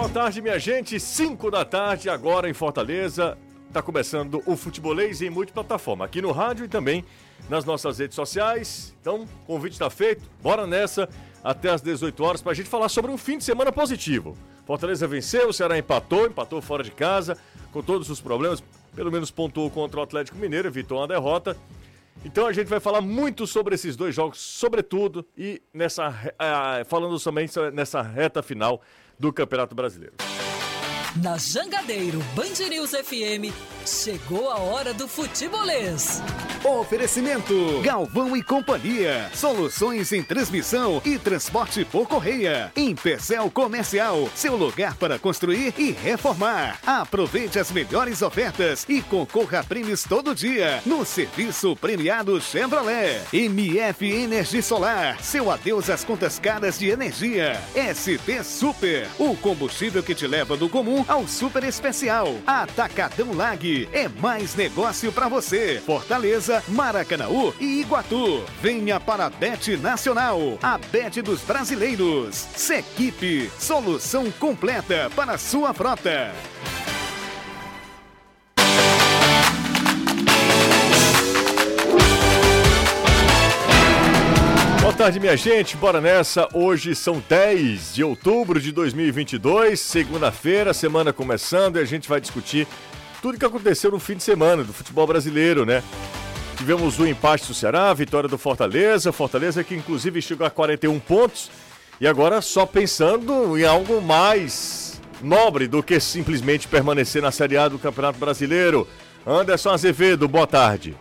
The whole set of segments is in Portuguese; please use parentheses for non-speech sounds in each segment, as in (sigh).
Boa tarde, minha gente. 5 da tarde, agora em Fortaleza. Está começando o Futebolês em multiplataforma, aqui no rádio e também nas nossas redes sociais. Então, convite está feito. Bora nessa até às 18 horas para a gente falar sobre um fim de semana positivo. Fortaleza venceu, o Ceará empatou, empatou fora de casa, com todos os problemas. Pelo menos pontuou contra o Atlético Mineiro, evitou uma derrota. Então a gente vai falar muito sobre esses dois jogos, sobretudo, e nessa, uh, falando também nessa reta final do Campeonato Brasileiro. Na Jangadeiro Band News FM, chegou a hora do futebolês. Oferecimento Galvão e Companhia. Soluções em transmissão e transporte por correia. Em Pecel Comercial, seu lugar para construir e reformar. Aproveite as melhores ofertas e concorra a prêmios todo dia no serviço premiado Chevrolet. MF Energia Solar, seu adeus às contas caras de energia. ST Super, o combustível que te leva do comum ao super especial. Atacadão Lag é mais negócio para você. Fortaleza, Maracanaú e Iguatu. Venha para a Bet Nacional, a Bet dos brasileiros. Sequipe, solução completa para sua frota. Tarde, minha gente. Bora nessa. Hoje são 10 de outubro de 2022, segunda-feira, semana começando e a gente vai discutir tudo que aconteceu no fim de semana do futebol brasileiro, né? Tivemos o empate do Ceará, a vitória do Fortaleza, Fortaleza que inclusive chegou a 41 pontos e agora só pensando em algo mais nobre do que simplesmente permanecer na Série A do Campeonato Brasileiro. Anderson Azevedo, boa tarde.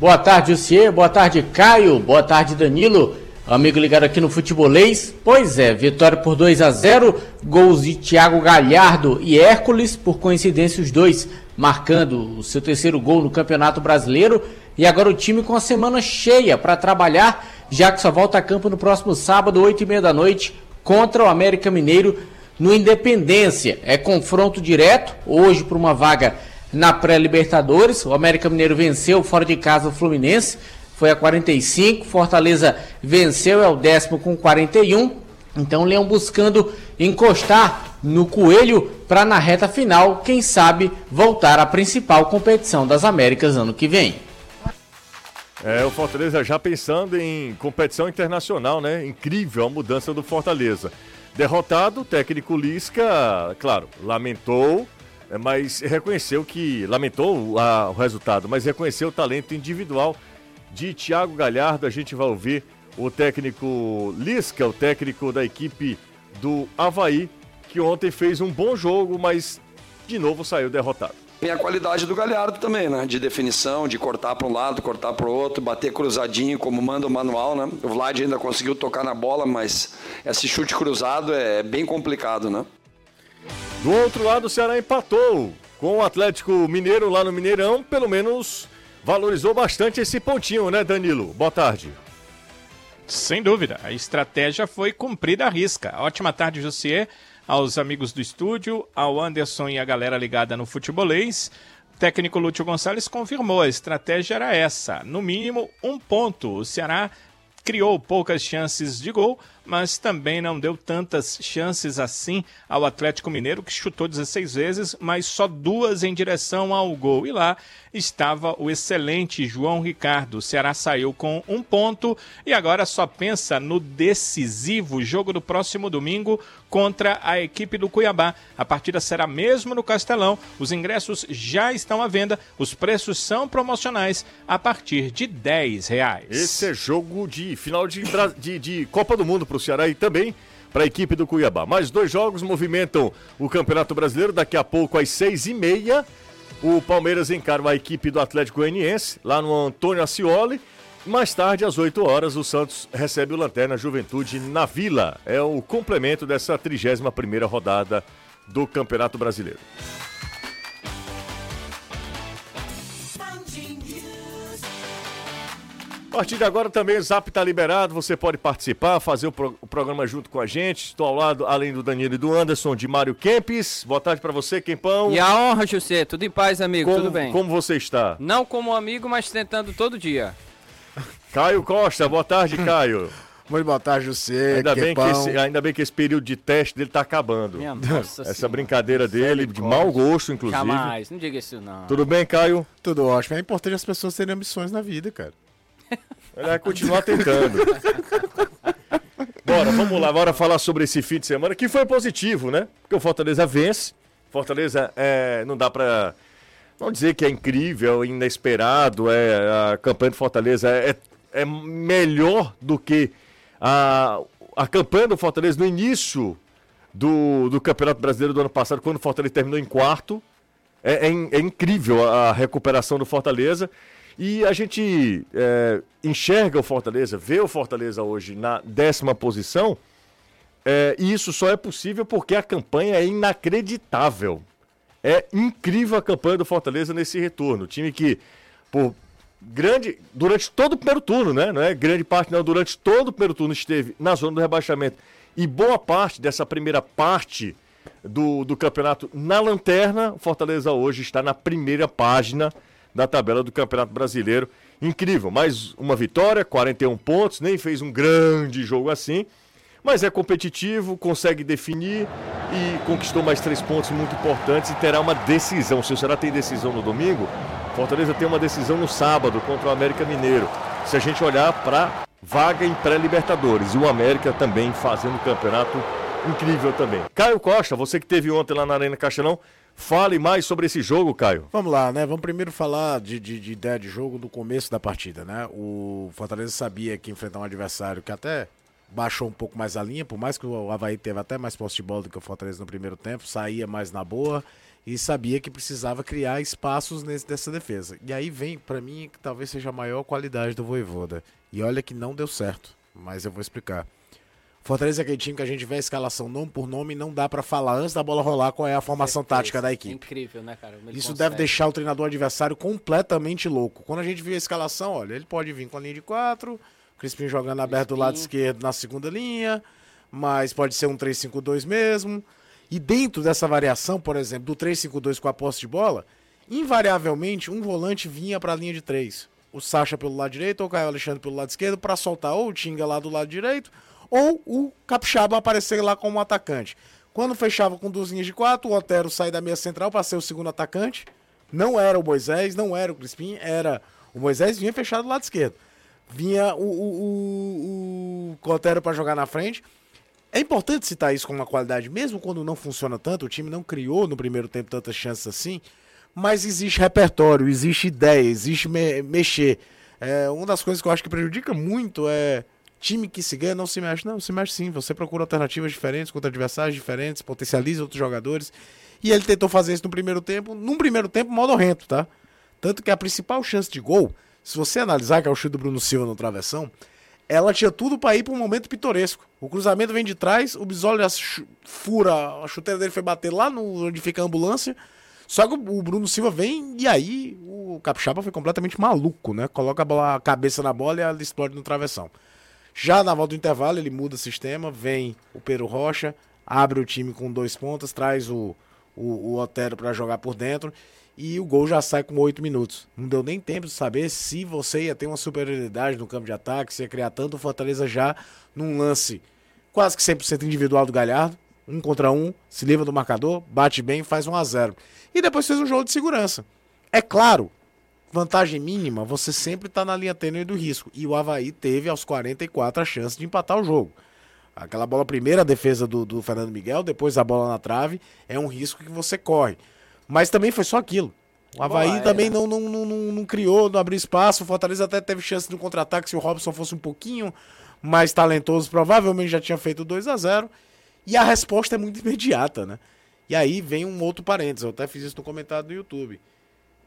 Boa tarde, Lucier. Boa tarde, Caio. Boa tarde, Danilo. Amigo ligado aqui no Futebolês. Pois é, vitória por 2 a 0 Gols de Thiago Galhardo e Hércules, por coincidência, os dois marcando o seu terceiro gol no Campeonato Brasileiro. E agora o time com a semana cheia para trabalhar, já que só volta a campo no próximo sábado, 8 e meia da noite, contra o América Mineiro no Independência. É confronto direto, hoje por uma vaga na pré-Libertadores. O América Mineiro venceu fora de casa o Fluminense, foi a 45. Fortaleza venceu, é o décimo com 41. Então, Leão buscando encostar no Coelho para na reta final, quem sabe, voltar à principal competição das Américas ano que vem. É, o Fortaleza já pensando em competição internacional, né? Incrível a mudança do Fortaleza. Derrotado, o técnico Lisca, claro, lamentou, é, mas reconheceu que, lamentou a, o resultado, mas reconheceu o talento individual de Thiago Galhardo. A gente vai ouvir o técnico Lisca, o técnico da equipe do Havaí, que ontem fez um bom jogo, mas de novo saiu derrotado. Tem a qualidade do Galhardo também, né? De definição, de cortar para um lado, cortar para o outro, bater cruzadinho, como manda o manual, né? O Vlad ainda conseguiu tocar na bola, mas esse chute cruzado é bem complicado, né? Do outro lado, o Ceará empatou com o Atlético Mineiro lá no Mineirão. Pelo menos valorizou bastante esse pontinho, né, Danilo? Boa tarde. Sem dúvida, a estratégia foi cumprida à risca. Ótima tarde, Josier, aos amigos do estúdio, ao Anderson e a galera ligada no futebolês. O técnico Lúcio Gonçalves confirmou, a estratégia era essa, no mínimo um ponto. O Ceará criou poucas chances de gol, mas também não deu tantas chances assim ao Atlético Mineiro, que chutou 16 vezes, mas só duas em direção ao gol. E lá estava o excelente João Ricardo. O Ceará saiu com um ponto e agora só pensa no decisivo jogo do próximo domingo contra a equipe do Cuiabá. A partida será mesmo no Castelão. Os ingressos já estão à venda. Os preços são promocionais a partir de 10 reais. Esse é jogo de final de, de, de Copa do Mundo para o Ceará e também para a equipe do Cuiabá. Mais dois jogos movimentam o Campeonato Brasileiro. Daqui a pouco, às seis e meia, o Palmeiras encara a equipe do Atlético Goianiense, lá no Antônio Ascioli. Mais tarde, às 8 horas, o Santos recebe o Lanterna Juventude na Vila. É o complemento dessa 31ª rodada do Campeonato Brasileiro. A partir de agora também o Zap está liberado, você pode participar, fazer o, pro, o, programa junto com a gente. Estou ao lado, além do Danilo e do Anderson, de Mário Kempis. Boa tarde para você, Kempão. E a honra, José. Tudo em paz, amigo. Como, Tudo bem. Como você está? Não como amigo, mas tentando todo dia. Caio Costa, boa tarde, Caio. (laughs) Muito boa tarde, você. Ainda bem, que esse, ainda bem que esse período de teste dele tá acabando. Minha nossa (laughs) Essa senhora. brincadeira dele, de mau gosto, inclusive. Jamais, não diga isso não. Tudo bem, Caio? Tudo ótimo. É importante as pessoas terem ambições na vida, cara. Ele vai continuar tentando. Bora, vamos lá, bora falar sobre esse fim de semana, que foi positivo, né? Porque o Fortaleza vence. Fortaleza é, não dá pra não dizer que é incrível, inesperado, é, a campanha do Fortaleza é, é melhor do que a, a campanha do Fortaleza no início do, do Campeonato Brasileiro do ano passado, quando o Fortaleza terminou em quarto. É, é, é incrível a recuperação do Fortaleza. E a gente é, enxerga o Fortaleza, vê o Fortaleza hoje na décima posição. é, e isso só é possível porque a campanha é inacreditável. É incrível a campanha do Fortaleza nesse retorno. O time que, por grande. Durante todo o primeiro turno, né? Não é grande parte, não. Durante todo o primeiro turno esteve na zona do rebaixamento. E boa parte dessa primeira parte do, do campeonato na lanterna, o Fortaleza hoje está na primeira página da tabela do Campeonato Brasileiro. Incrível, mais uma vitória, 41 pontos, nem fez um grande jogo assim, mas é competitivo, consegue definir e conquistou mais três pontos muito importantes e terá uma decisão. Se o Ceará tem decisão no domingo, Fortaleza tem uma decisão no sábado contra o América Mineiro. Se a gente olhar para vaga em pré-Libertadores e o América também fazendo um campeonato incrível também. Caio Costa, você que teve ontem lá na Arena Castelão, fale mais sobre esse jogo, Caio. Vamos lá, né? Vamos primeiro falar de, de- de ideia de jogo do começo da partida, né? O Fortaleza sabia que enfrentar um adversário que até baixou um pouco mais a linha, por mais que o Havaí teve até mais posse de bola do que o Fortaleza no primeiro tempo, saía mais na boa e sabia que precisava criar espaços nesse, dessa defesa. E aí vem, pra mim, que talvez seja a maior qualidade do Voivoda. E olha que não deu certo, mas eu vou explicar. Fortaleza é aquele time que a gente vê a escalação nome por nome e não dá pra falar antes da bola rolar qual é a formação tática da equipe. Incrível, né, cara? Ele Isso consegue. deve deixar o treinador adversário completamente louco. Quando a gente viu a escalação, olha, ele pode vir com a linha de quatro, Crispim jogando aberto do lado esquerdo na segunda linha, mas pode ser um 3-5-2 mesmo. E dentro dessa variação, por exemplo, do 3-5-2 com a posse de bola, invariavelmente um volante vinha para a linha de três. O Sacha pelo lado direito ou o Caio Alexandre pelo lado esquerdo para soltar ou o Tinga lá do lado direito ou o Capixaba aparecer lá como atacante. Quando fechava com duas linhas de quatro, o Otero sai da meia central para ser o segundo atacante. Não era o Moisés, não era o Crispim, era o Moisés vinha fechado do lado esquerdo. Vinha o, o, o, o Otero para jogar na frente. É importante citar isso como uma qualidade, mesmo quando não funciona tanto, o time não criou no primeiro tempo tantas chances assim, mas existe repertório, existe ideia, existe me- mexer. É, uma das coisas que eu acho que prejudica muito é time que se ganha não se mexe. Não, se mexe sim. Você procura alternativas diferentes contra adversários diferentes, potencializa outros jogadores. E ele tentou fazer isso no primeiro tempo, num primeiro tempo modorrento, tá? Tanto que a principal chance de gol, se você analisar, que é o chute do Bruno Silva no travessão, ela tinha tudo pra ir pra um momento pitoresco. O cruzamento vem de trás, o Bisoli fura, a chuteira dele foi bater lá no, onde fica a ambulância. Só que o o Bruno Silva vem e aí o Capixaba foi completamente maluco, né? Coloca a, bola- a cabeça na bola e ela explode no travessão. Já na volta do intervalo, ele muda o sistema, vem o Pedro Rocha, abre o time com dois pontas, traz o, o, o Otero para jogar por dentro e o gol já sai com oito minutos. Não deu nem tempo de saber se você ia ter uma superioridade no campo de ataque, se ia criar tanto Fortaleza já num lance quase que 100% individual do Galhardo, um contra um, se livra do marcador, bate bem, faz 1 a 0 E depois fez um jogo de segurança. É claro, vantagem mínima, você sempre tá na linha tênue do risco. E o Havaí teve aos 44 a chance de empatar o jogo. Aquela bola primeira, a defesa do, do Fernando Miguel, depois a bola na trave, é um risco que você corre. Mas também foi só aquilo. O Havaí Bola também aérea. não, não, não, não, não criou, não abriu espaço. O Fortaleza até teve chance de um contra-ataque se o Robson fosse um pouquinho mais talentoso. Provavelmente já tinha feito 2 a 0 E a resposta é muito (laughs) imediata, né? E aí vem um outro parênteses. Eu até fiz isso no comentário do YouTube.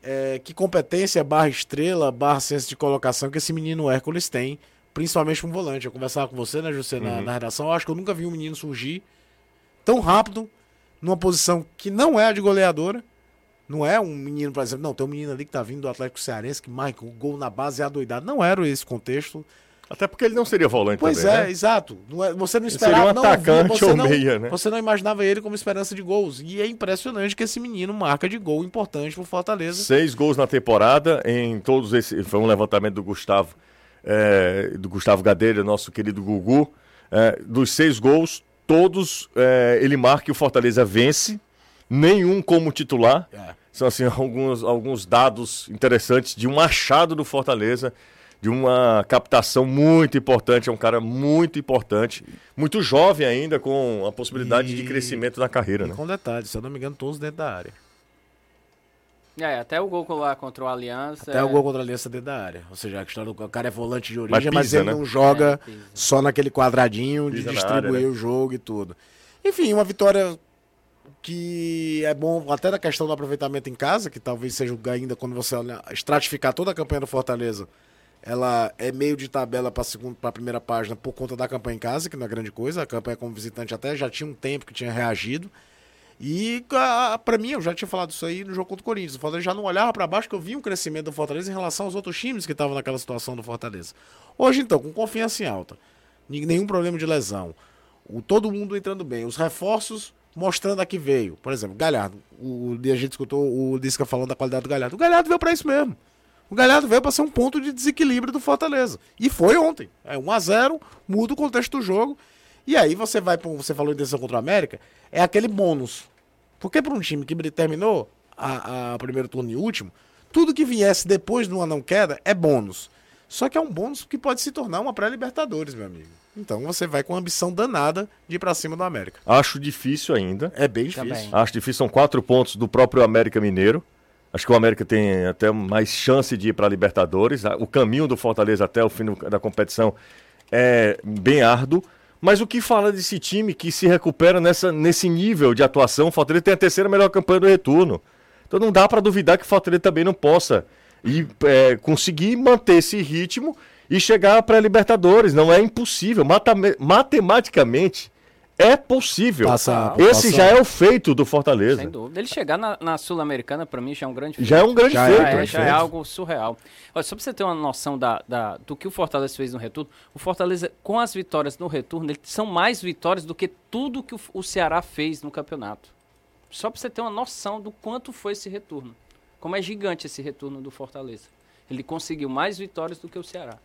É, que competência barra estrela, barra senso de colocação que esse menino Hércules tem, principalmente um volante. Eu conversava com você, né, José, na, na redação. Eu acho que eu nunca vi um menino surgir tão rápido, numa posição que não é a de goleadora. Não é um menino, por exemplo, não, tem um menino ali que tá vindo do Atlético Cearense, que, Michael, o gol na base é adoidado. Não era esse contexto. Até porque ele não seria volante Pois também, é, né? exato. Não é- você não Ele esperava. seria um não, atacante você ou não, meia, né? Você não imaginava ele como esperança de gols. E é impressionante que esse menino marca de gol importante pro Fortaleza. Seis gols na temporada, em todos esses. Foi um levantamento do Gustavo é, do Gustavo Gadelha, nosso querido Gugu, é, dos seis gols, todos é, ele marca e o Fortaleza vence, nenhum como titular. É. São assim (laughs) alguns, alguns dados interessantes de um achado do Fortaleza, de uma captação muito importante, é um cara muito importante, muito jovem ainda, com a possibilidade de E- crescimento na carreira, E né? com detalhe, se eu não me engano, todos dentro da área. É, até o gol lá contra o Aliança. Até é... o gol contra a Aliança dentro da área. Ou seja, a história do o cara é volante de origem, Mas mas, pisa, ele né? não joga É, só naquele quadradinho de Pisa na distribuir área, né? o jogo e tudo. Enfim, uma vitória que é bom até da questão do aproveitamento em casa, que talvez seja o ainda quando você olha, estratificar toda a campanha do Fortaleza. Ela é meio de tabela para a primeira página por conta da campanha em casa, que não é grande coisa. A campanha como visitante até já tinha um tempo que tinha reagido. E para mim, eu já tinha falado isso aí no jogo contra o Corinthians. O Fortaleza já não olhava para baixo, que eu vi um crescimento do Fortaleza em relação aos outros times que estavam naquela situação do Fortaleza. Hoje, então, com confiança em alta, nenhum problema de lesão, o, todo mundo entrando bem, os reforços mostrando a que veio. Por exemplo, Galhardo. O, a gente escutou o Lisca falando da qualidade do Galhardo. O Galhardo veio para isso mesmo. O Galhardo veio para ser um ponto de desequilíbrio do Fortaleza. E foi ontem. É 1 a 0 muda o contexto do jogo. E aí você vai para você falou em decisão contra o América, é aquele bônus. Porque para um time que terminou a, a primeiro turno e último, tudo que viesse depois de uma não queda é bônus. Só que é um bônus que pode se tornar uma pré-libertadores, meu amigo. Então você vai com ambição danada de ir para cima do América. Acho difícil ainda. É bem difícil. Também. Acho difícil, são quatro pontos do próprio América Mineiro. Acho que o América tem até mais chance de ir para a Libertadores. O caminho do Fortaleza até o fim da competição é bem árduo. Mas o que fala desse time que se recupera nessa, nesse nível de atuação? O Fortaleza tem a terceira melhor campanha do retorno. Então não dá para duvidar que o Fortaleza também não possa ir, é, conseguir manter esse ritmo e chegar para a Libertadores. Não é impossível. Matematicamente é possível. Passa- Esse passa- já é o feito do Fortaleza. Sem dúvida. Ele chegar na, na Sul-Americana, pra mim, já é um grande Já é um grande Já feito. é, Já é, né? já é algo surreal. Olha, só pra você ter uma noção da, da- do que o Fortaleza fez no retorno, o Fortaleza, com as vitórias no retorno, ele, são mais vitórias do que tudo que o, o Ceará fez no campeonato. Só pra você ter uma noção do quanto foi esse retorno. Como é gigante esse retorno do Fortaleza. Ele conseguiu mais vitórias do que o Ceará.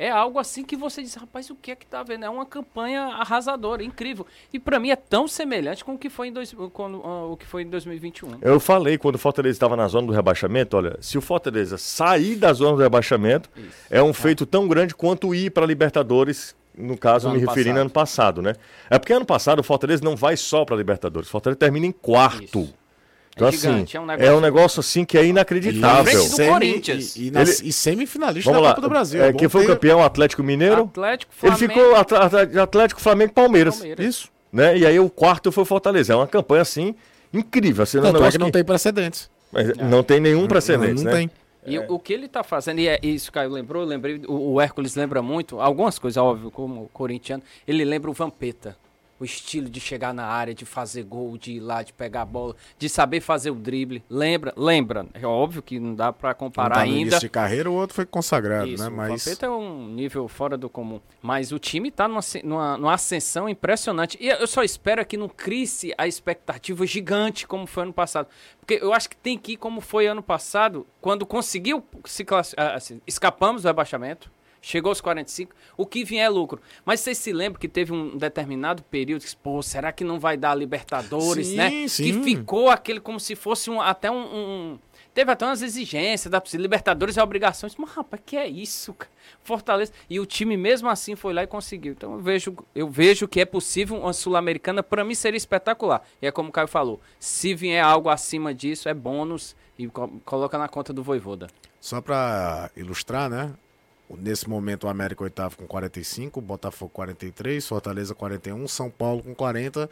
É algo assim que você diz, rapaz, o que é que tá vendo? É uma campanha arrasadora, incrível. E pra mim é tão semelhante com o que foi em, dois, com, ah, o que foi em 2021. Eu falei quando o Fortaleza estava na zona do rebaixamento, olha, se o Fortaleza sair da zona do rebaixamento, é um feito tão grande quanto ir para Libertadores, no caso me referindo passado. ano passado, né? É porque ano passado o Fortaleza não vai só para Libertadores, o Fortaleza termina em quarto. Isso. Então É assim, gigante, é um é negócio- um negócio assim que é inacreditável. frente do Corinthians. E, e, Ele- e semifinalista Vamos da lá, Copa do Brasil. é, Bom quem foi o campeão? O Atlético Mineiro. Atlético, Ele Flamengo. ficou Atl- Atl- Atlético, Flamengo e Palmeiras. Palmeiras. Isso. Né? E aí o quarto foi o Fortaleza. É uma campanha assim incrível. Assim, um Tanto é negócio que não que- tem precedentes. mas não tem nenhum precedente, não né? tem. E o- o que ele tá fazendo, e é isso, Caio lembrou, lembrei, o, o Hércules lembra muito, algumas coisas, óbvio, como o corintiano, ele lembra o Vampeta. O estilo de chegar na área, de fazer gol, de ir lá, de pegar a bola, de saber fazer o drible. Lembra, lembra. É óbvio que não dá pra Um comparar tá no ainda. de carreira, o outro foi consagrado, Isso, né? o Mas Vampeta é um nível fora do comum. Mas o time tá numa, numa, numa ascensão impressionante. E eu só espero que não crie a expectativa gigante como foi ano passado. Porque eu acho que tem que ir como foi ano passado, quando conseguiu se classificar. Assim, escapamos do rebaixamento. Chegou aos 45, o que vier é lucro. Mas vocês se lembram que teve um determinado período que, pô, será que não vai dar Libertadores, Sim, né? sim. Que ficou aquele como se fosse um, até um, um- Teve até umas exigências da Libertadores é obrigação. Eu disse, Mas, rapaz, que é isso, cara? Fortaleza. E o time mesmo assim foi lá e conseguiu. Então eu vejo, eu vejo que é possível uma Sul-Americana, para mim seria espetacular. E é como o Caio falou: se vier algo acima disso, é bônus e co- coloca na conta do Voivoda. só pra ilustrar, né? Nesse momento o América oitavo com 45, Botafogo 43, Fortaleza 41, São Paulo com 40.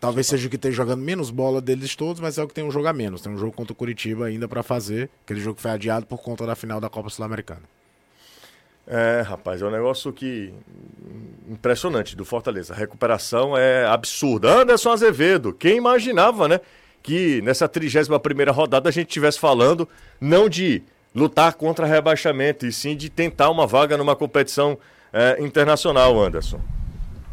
Talvez seja o que esteja jogando menos bola deles todos, mas é o que tem um jogo a menos. Tem um jogo contra o Curitiba ainda pra fazer. Aquele jogo que foi adiado por conta da final da Copa Sul-Americana. É, rapaz, é um negócio que. impressionante do Fortaleza. A recuperação é absurda. Anderson Azevedo, quem imaginava, né? Que nessa 31 rodada a gente estivesse falando não de lutar contra rebaixamento, e sim de tentar uma vaga numa competição é, internacional, Anderson.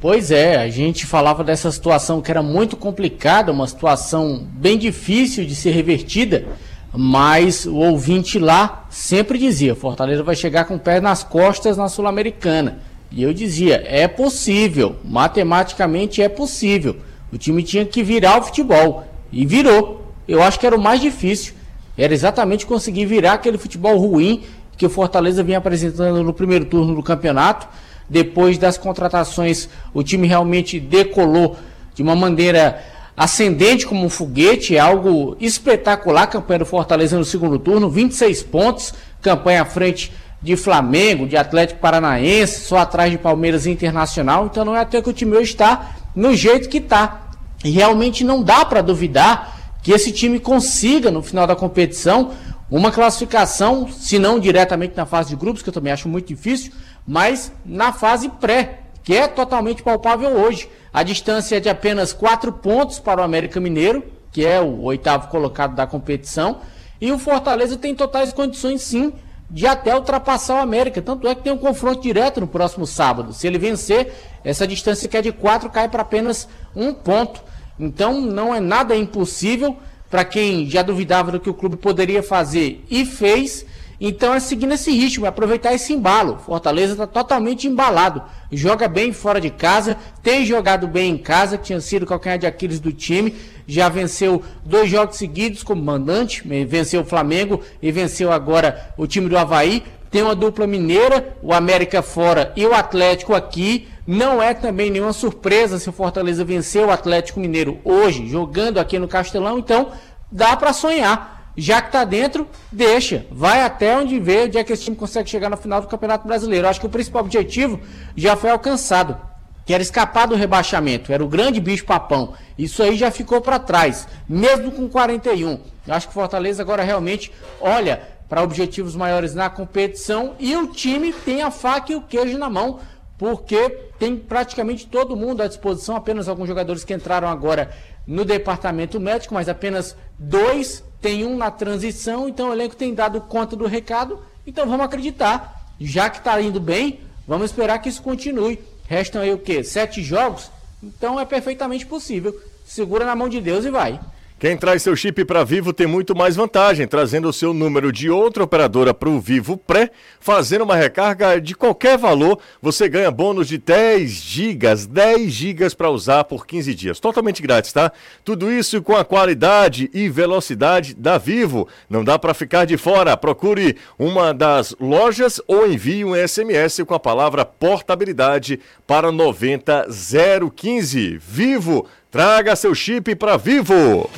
Pois é, a gente falava dessa situação que era muito complicada, uma situação bem difícil de ser revertida, mas o ouvinte lá sempre dizia: Fortaleza vai chegar com o pé nas costas na Sul-Americana. E eu dizia: é possível, matematicamente é possível. O time tinha que virar o futebol e virou. Eu acho que era o mais difícil. Era exatamente conseguir virar aquele futebol ruim que o Fortaleza vinha apresentando no primeiro turno do campeonato. Depois das contratações, o time realmente decolou de uma maneira ascendente como um foguete, é algo espetacular. A campanha do Fortaleza no segundo turno, 26 pontos, campanha à frente de Flamengo, de Atlético Paranaense, só atrás de Palmeiras Internacional. Então não é até que o time hoje está no jeito que está. E realmente não dá para duvidar que esse time consiga, no final da competição, uma classificação, se não diretamente na fase de grupos, que eu também acho muito difícil, mas na fase pré, que é totalmente palpável hoje. A distância é de apenas quatro pontos para o América Mineiro, que é o oitavo colocado da competição. E o Fortaleza tem totais condições, sim, de até ultrapassar o América. Tanto é que tem um confronto direto no próximo sábado. Se ele vencer, essa distância que é de quatro cai para apenas um ponto. Então não é nada impossível para quem já duvidava do que o clube poderia fazer e fez. Então é seguir nesse ritmo, é aproveitar esse embalo. Fortaleza está totalmente embalado. Joga bem fora de casa, tem jogado bem em casa, tinha sido o calcanhar de Aquiles do time. Já venceu dois jogos seguidos como mandante, venceu o Flamengo e venceu agora o time do Havaí. Tem uma dupla mineira, o América fora e o Atlético aqui. Não é também nenhuma surpresa se o Fortaleza vencer o Atlético Mineiro hoje, jogando aqui no Castelão. Então, dá para sonhar já que está dentro, deixa. Vai até onde vê onde é que esse time consegue chegar no final do Campeonato Brasileiro. Acho que o principal objetivo já foi alcançado, que era escapar do rebaixamento. Era o grande bicho papão. Isso aí já ficou para trás, mesmo com 41. Eu acho que o Fortaleza agora realmente olha para objetivos maiores na competição e o time tem a faca e o queijo na mão, porque tem praticamente todo mundo à disposição, apenas alguns jogadores que entraram agora no departamento médico, mas apenas dois tem um na transição, então o elenco tem dado conta do recado. Então vamos acreditar. Já que está indo bem, vamos esperar que isso continue. Restam aí o quê? Sete jogos? Então é perfeitamente possível. Segura na mão de Deus e vai. Quem traz seu chip para Vivo tem muito mais vantagem, trazendo o seu número de outra operadora para o Vivo Pré, fazendo uma recarga de qualquer valor, você ganha bônus de 10 gigas, 10 gigas para usar por 15 dias, totalmente grátis, tá? Tudo isso com a qualidade e velocidade da Vivo. Não dá para ficar de fora. Procure uma das lojas ou envie um SMS com a palavra portabilidade para 90015. Vivo Traga seu chip para Vivo.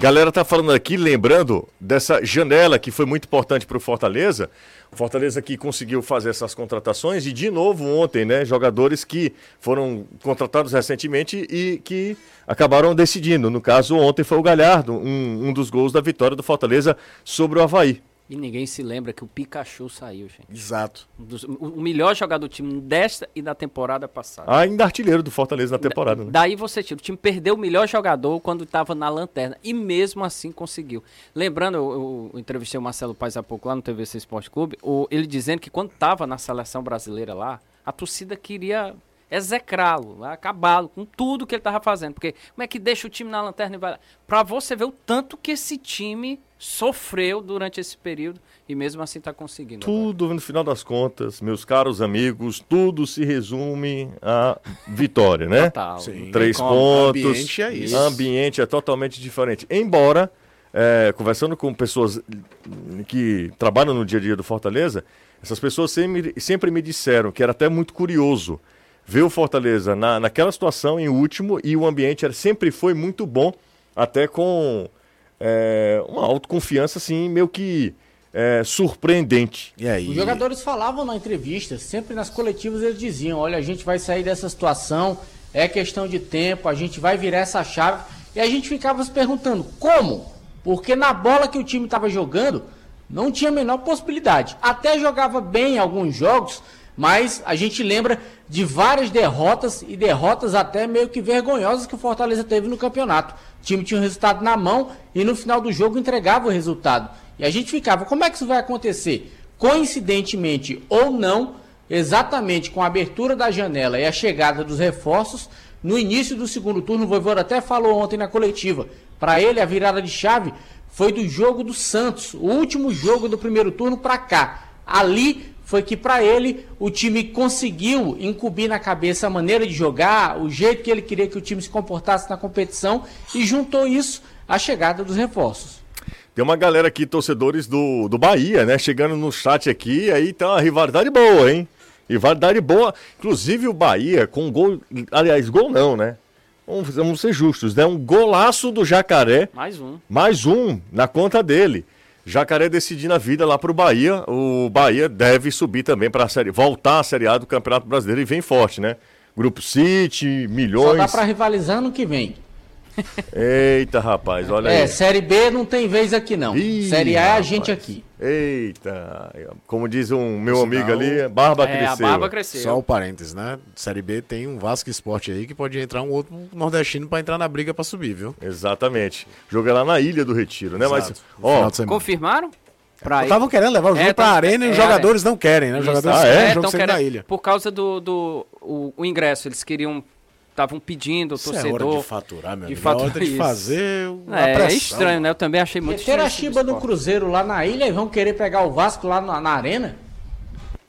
Galera tá falando aqui, lembrando dessa janela que foi muito importante para o Fortaleza. Fortaleza que conseguiu fazer essas contratações e de novo ontem, né, jogadores que foram contratados recentemente e que acabaram decidindo. No caso, ontem foi o Galhardo, um, um dos gols da vitória do Fortaleza sobre o Havaí. E ninguém se lembra que o Pikachu saiu, gente. Exato. Dos- o, melhor jogador do time desta e da temporada passada. Ainda artilheiro do Fortaleza na temporada, né? Daí você tira. O time perdeu o melhor jogador quando estava na lanterna. E mesmo assim conseguiu. Lembrando, eu, eu- eu entrevistei o Marcelo Paes há pouco lá no TVC Esporte Clube. o- ele dizendo que quando estava na seleção brasileira lá, a torcida queria execrá-lo, acabá-lo com tudo que ele estava fazendo. Porque como é que deixa o time na lanterna e vai lá? Pra você ver o tanto que esse time sofreu durante esse período. E mesmo assim está conseguindo. agora. Tudo, no final das contas, meus caros amigos, tudo se resume à vitória, né? Total. Sim. Três Tem pontos. Ambiente é isso. Ambiente é totalmente diferente. Embora, é, conversando com pessoas que trabalham no dia a dia do Fortaleza, essas pessoas sempre, sempre me disseram que era até muito curioso ver o Fortaleza na, naquela situação em último e o ambiente era, sempre foi muito bom, até com é, uma autoconfiança assim, meio que é, surpreendente. E aí? Os jogadores falavam na entrevista, sempre nas coletivas eles diziam: olha, a gente vai sair dessa situação, é questão de tempo, a gente vai virar essa chave. E a gente ficava se perguntando: como? Porque na bola que o time estava jogando, não tinha a menor possibilidade. Até jogava bem em alguns jogos, mas a gente lembra de várias derrotas e derrotas até meio que vergonhosas que o Fortaleza teve no campeonato. O time tinha o resultado na mão e no final do jogo entregava o resultado. E a gente ficava, como é que isso vai acontecer? Coincidentemente ou não, exatamente com a abertura da janela e a chegada dos reforços, no início do segundo turno, o Voivoda até falou ontem na coletiva. Para ele, a virada de chave foi do jogo do Santos, o último jogo do primeiro turno para cá. Ali foi que para ele o time conseguiu incumbir na cabeça a maneira de jogar, o jeito que ele queria que o time se comportasse na competição e juntou isso à chegada dos reforços. Tem uma galera aqui, torcedores do, do Bahia, né? Chegando no chat aqui, aí tá uma rivalidade boa, hein? Rivalidade boa. Inclusive o Bahia com gol. Aliás, gol não, né? Vamos, vamos ser justos, né? Um golaço do Jacaré. Mais um. Mais um na conta dele. Jacaré decidindo a vida lá pro Bahia. O Bahia deve subir também para a série, voltar à Série A do Campeonato Brasileiro e vem forte, né? Grupo City, milhões. Só dá para rivalizar no que vem. Eita, rapaz, olha é, aí. Série B não tem vez aqui não. Ih, série A é a gente aqui. Eita, como diz um meu Sinal, amigo ali, barba é, cresceu. A barba cresceu. Só o um parênteses, né? Série B tem um Vasco Esporte aí que pode entrar um outro nordestino para entrar na briga para subir, viu? Exatamente. Joga lá na Ilha do Retiro, né? Exato. Mas, ó, confirmaram? Estavam querendo levar o jogo é, pra arena e os é, jogadores não querem, né? Os jogadores ah, é? jogo querendo, da ilha. Por causa do, do o, o ingresso, eles queriam estavam pedindo, o torcedor. Isso é hora de faturar, meu de amigo. Faturar é hora de fazer é, é, estranho, né? Eu também achei muito estranho. a Chiba no Cruzeiro lá na ilha e vão querer pegar o Vasco lá na, na arena?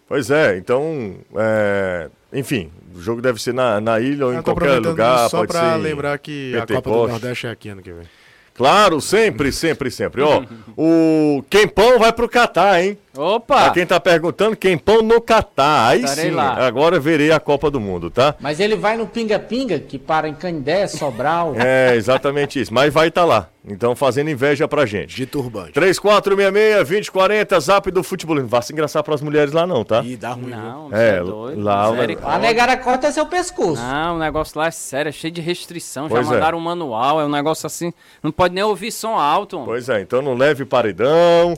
Pois é, então, é, enfim, o jogo deve ser na, na ilha ou Eu em qualquer lugar. Só para lembrar que a Copa do Nordeste é aqui ano que vem. Claro, sempre, sempre, sempre. Ó, o Quempão vai pro Catar, hein? Opa! Pra quem tá perguntando, Quempão no Catar. Aí Estarei sim, lá. agora verei a Copa do Mundo, tá? Mas ele vai no Pinga Pinga, que para em Candé, Sobral. é, exatamente isso. Mas vai estar tá lá. Então, fazendo inveja pra gente. De turbante. 3466-2040, zap do futebol. Não vai se engraçar pras mulheres lá, não, tá? Ih, dá ruim. Não, é, é doido. Lá, a negara corta seu pescoço. Não, o negócio lá é sério, é cheio de restrição. Pois Já é. mandaram é. um manual, é um negócio assim. Não pode nem ouvir som alto. Mano. Pois é, então não leve paredão.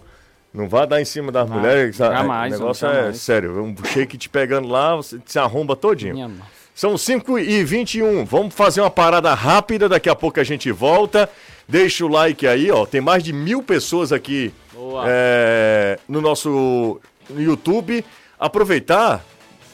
Não vá dar em cima das não, mulheres. Jamais. O negócio é sério. Um shake te pegando lá, você se arromba todinho. Minha São 5 e 21 Vamos fazer uma parada rápida. Daqui a pouco a gente volta. Deixa o like aí, ó. Tem mais de mil pessoas aqui é, no nosso YouTube. Aproveitar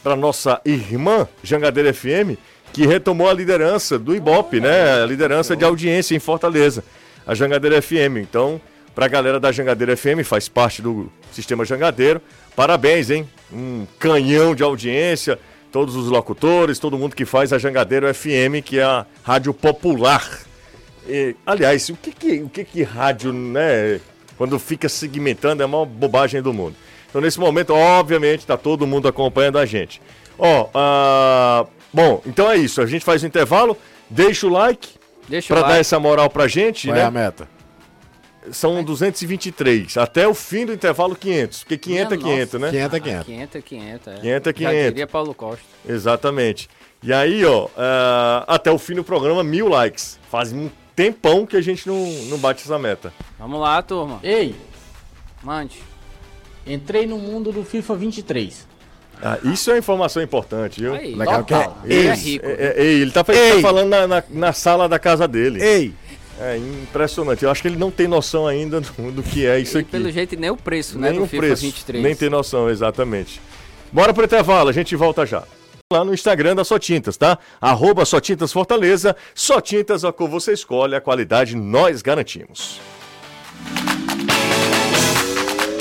para nossa irmã Jangadeira FM, que retomou a liderança do Ibope, né? A liderança de audiência em Fortaleza. A Jangadeira FM. Então, para a galera da Jangadeira FM, faz parte do sistema Jangadeiro. Parabéns, hein? Um canhão de audiência. Todos os locutores, todo mundo que faz a Jangadeiro FM, que é a rádio popular e, aliás, o que que, o que que rádio, né, quando fica segmentando é a maior bobagem do mundo. Então, nesse momento, obviamente, está todo mundo acompanhando a gente. Ó, uh, bom, então é isso. A gente faz o intervalo, deixa o like para dar essa moral pra gente, Qual né? é a meta? São 223. Até o fim do intervalo, 500. Porque 500 é 500, né? 500 é 500. 500 é 500, é. 500 é 500. Já diria Paulo Costa. Exatamente. E aí, ó, uh, até o fim do programa, mil likes. Faz um tempão que a gente não, não bate essa meta. Vamos lá, turma. Ei, mande. Entrei no mundo do FIFA 23. Ah, isso é informação importante, viu? Aí, Legal que é, ele é rico. É, é, ele tá, tá falando na, na, na, sala da casa dele. Ei! É impressionante. Eu acho que ele não tem noção ainda do, do que é isso e aqui. Pelo jeito, nem o preço, né? Nem o FIFA preço, 23. Nem tem noção, exatamente. Bora pro intervalo, a gente volta já lá no Instagram da Só Tintas, tá? Arroba Só Tintas Fortaleza. Só Tintas, a cor você escolhe, a qualidade nós garantimos.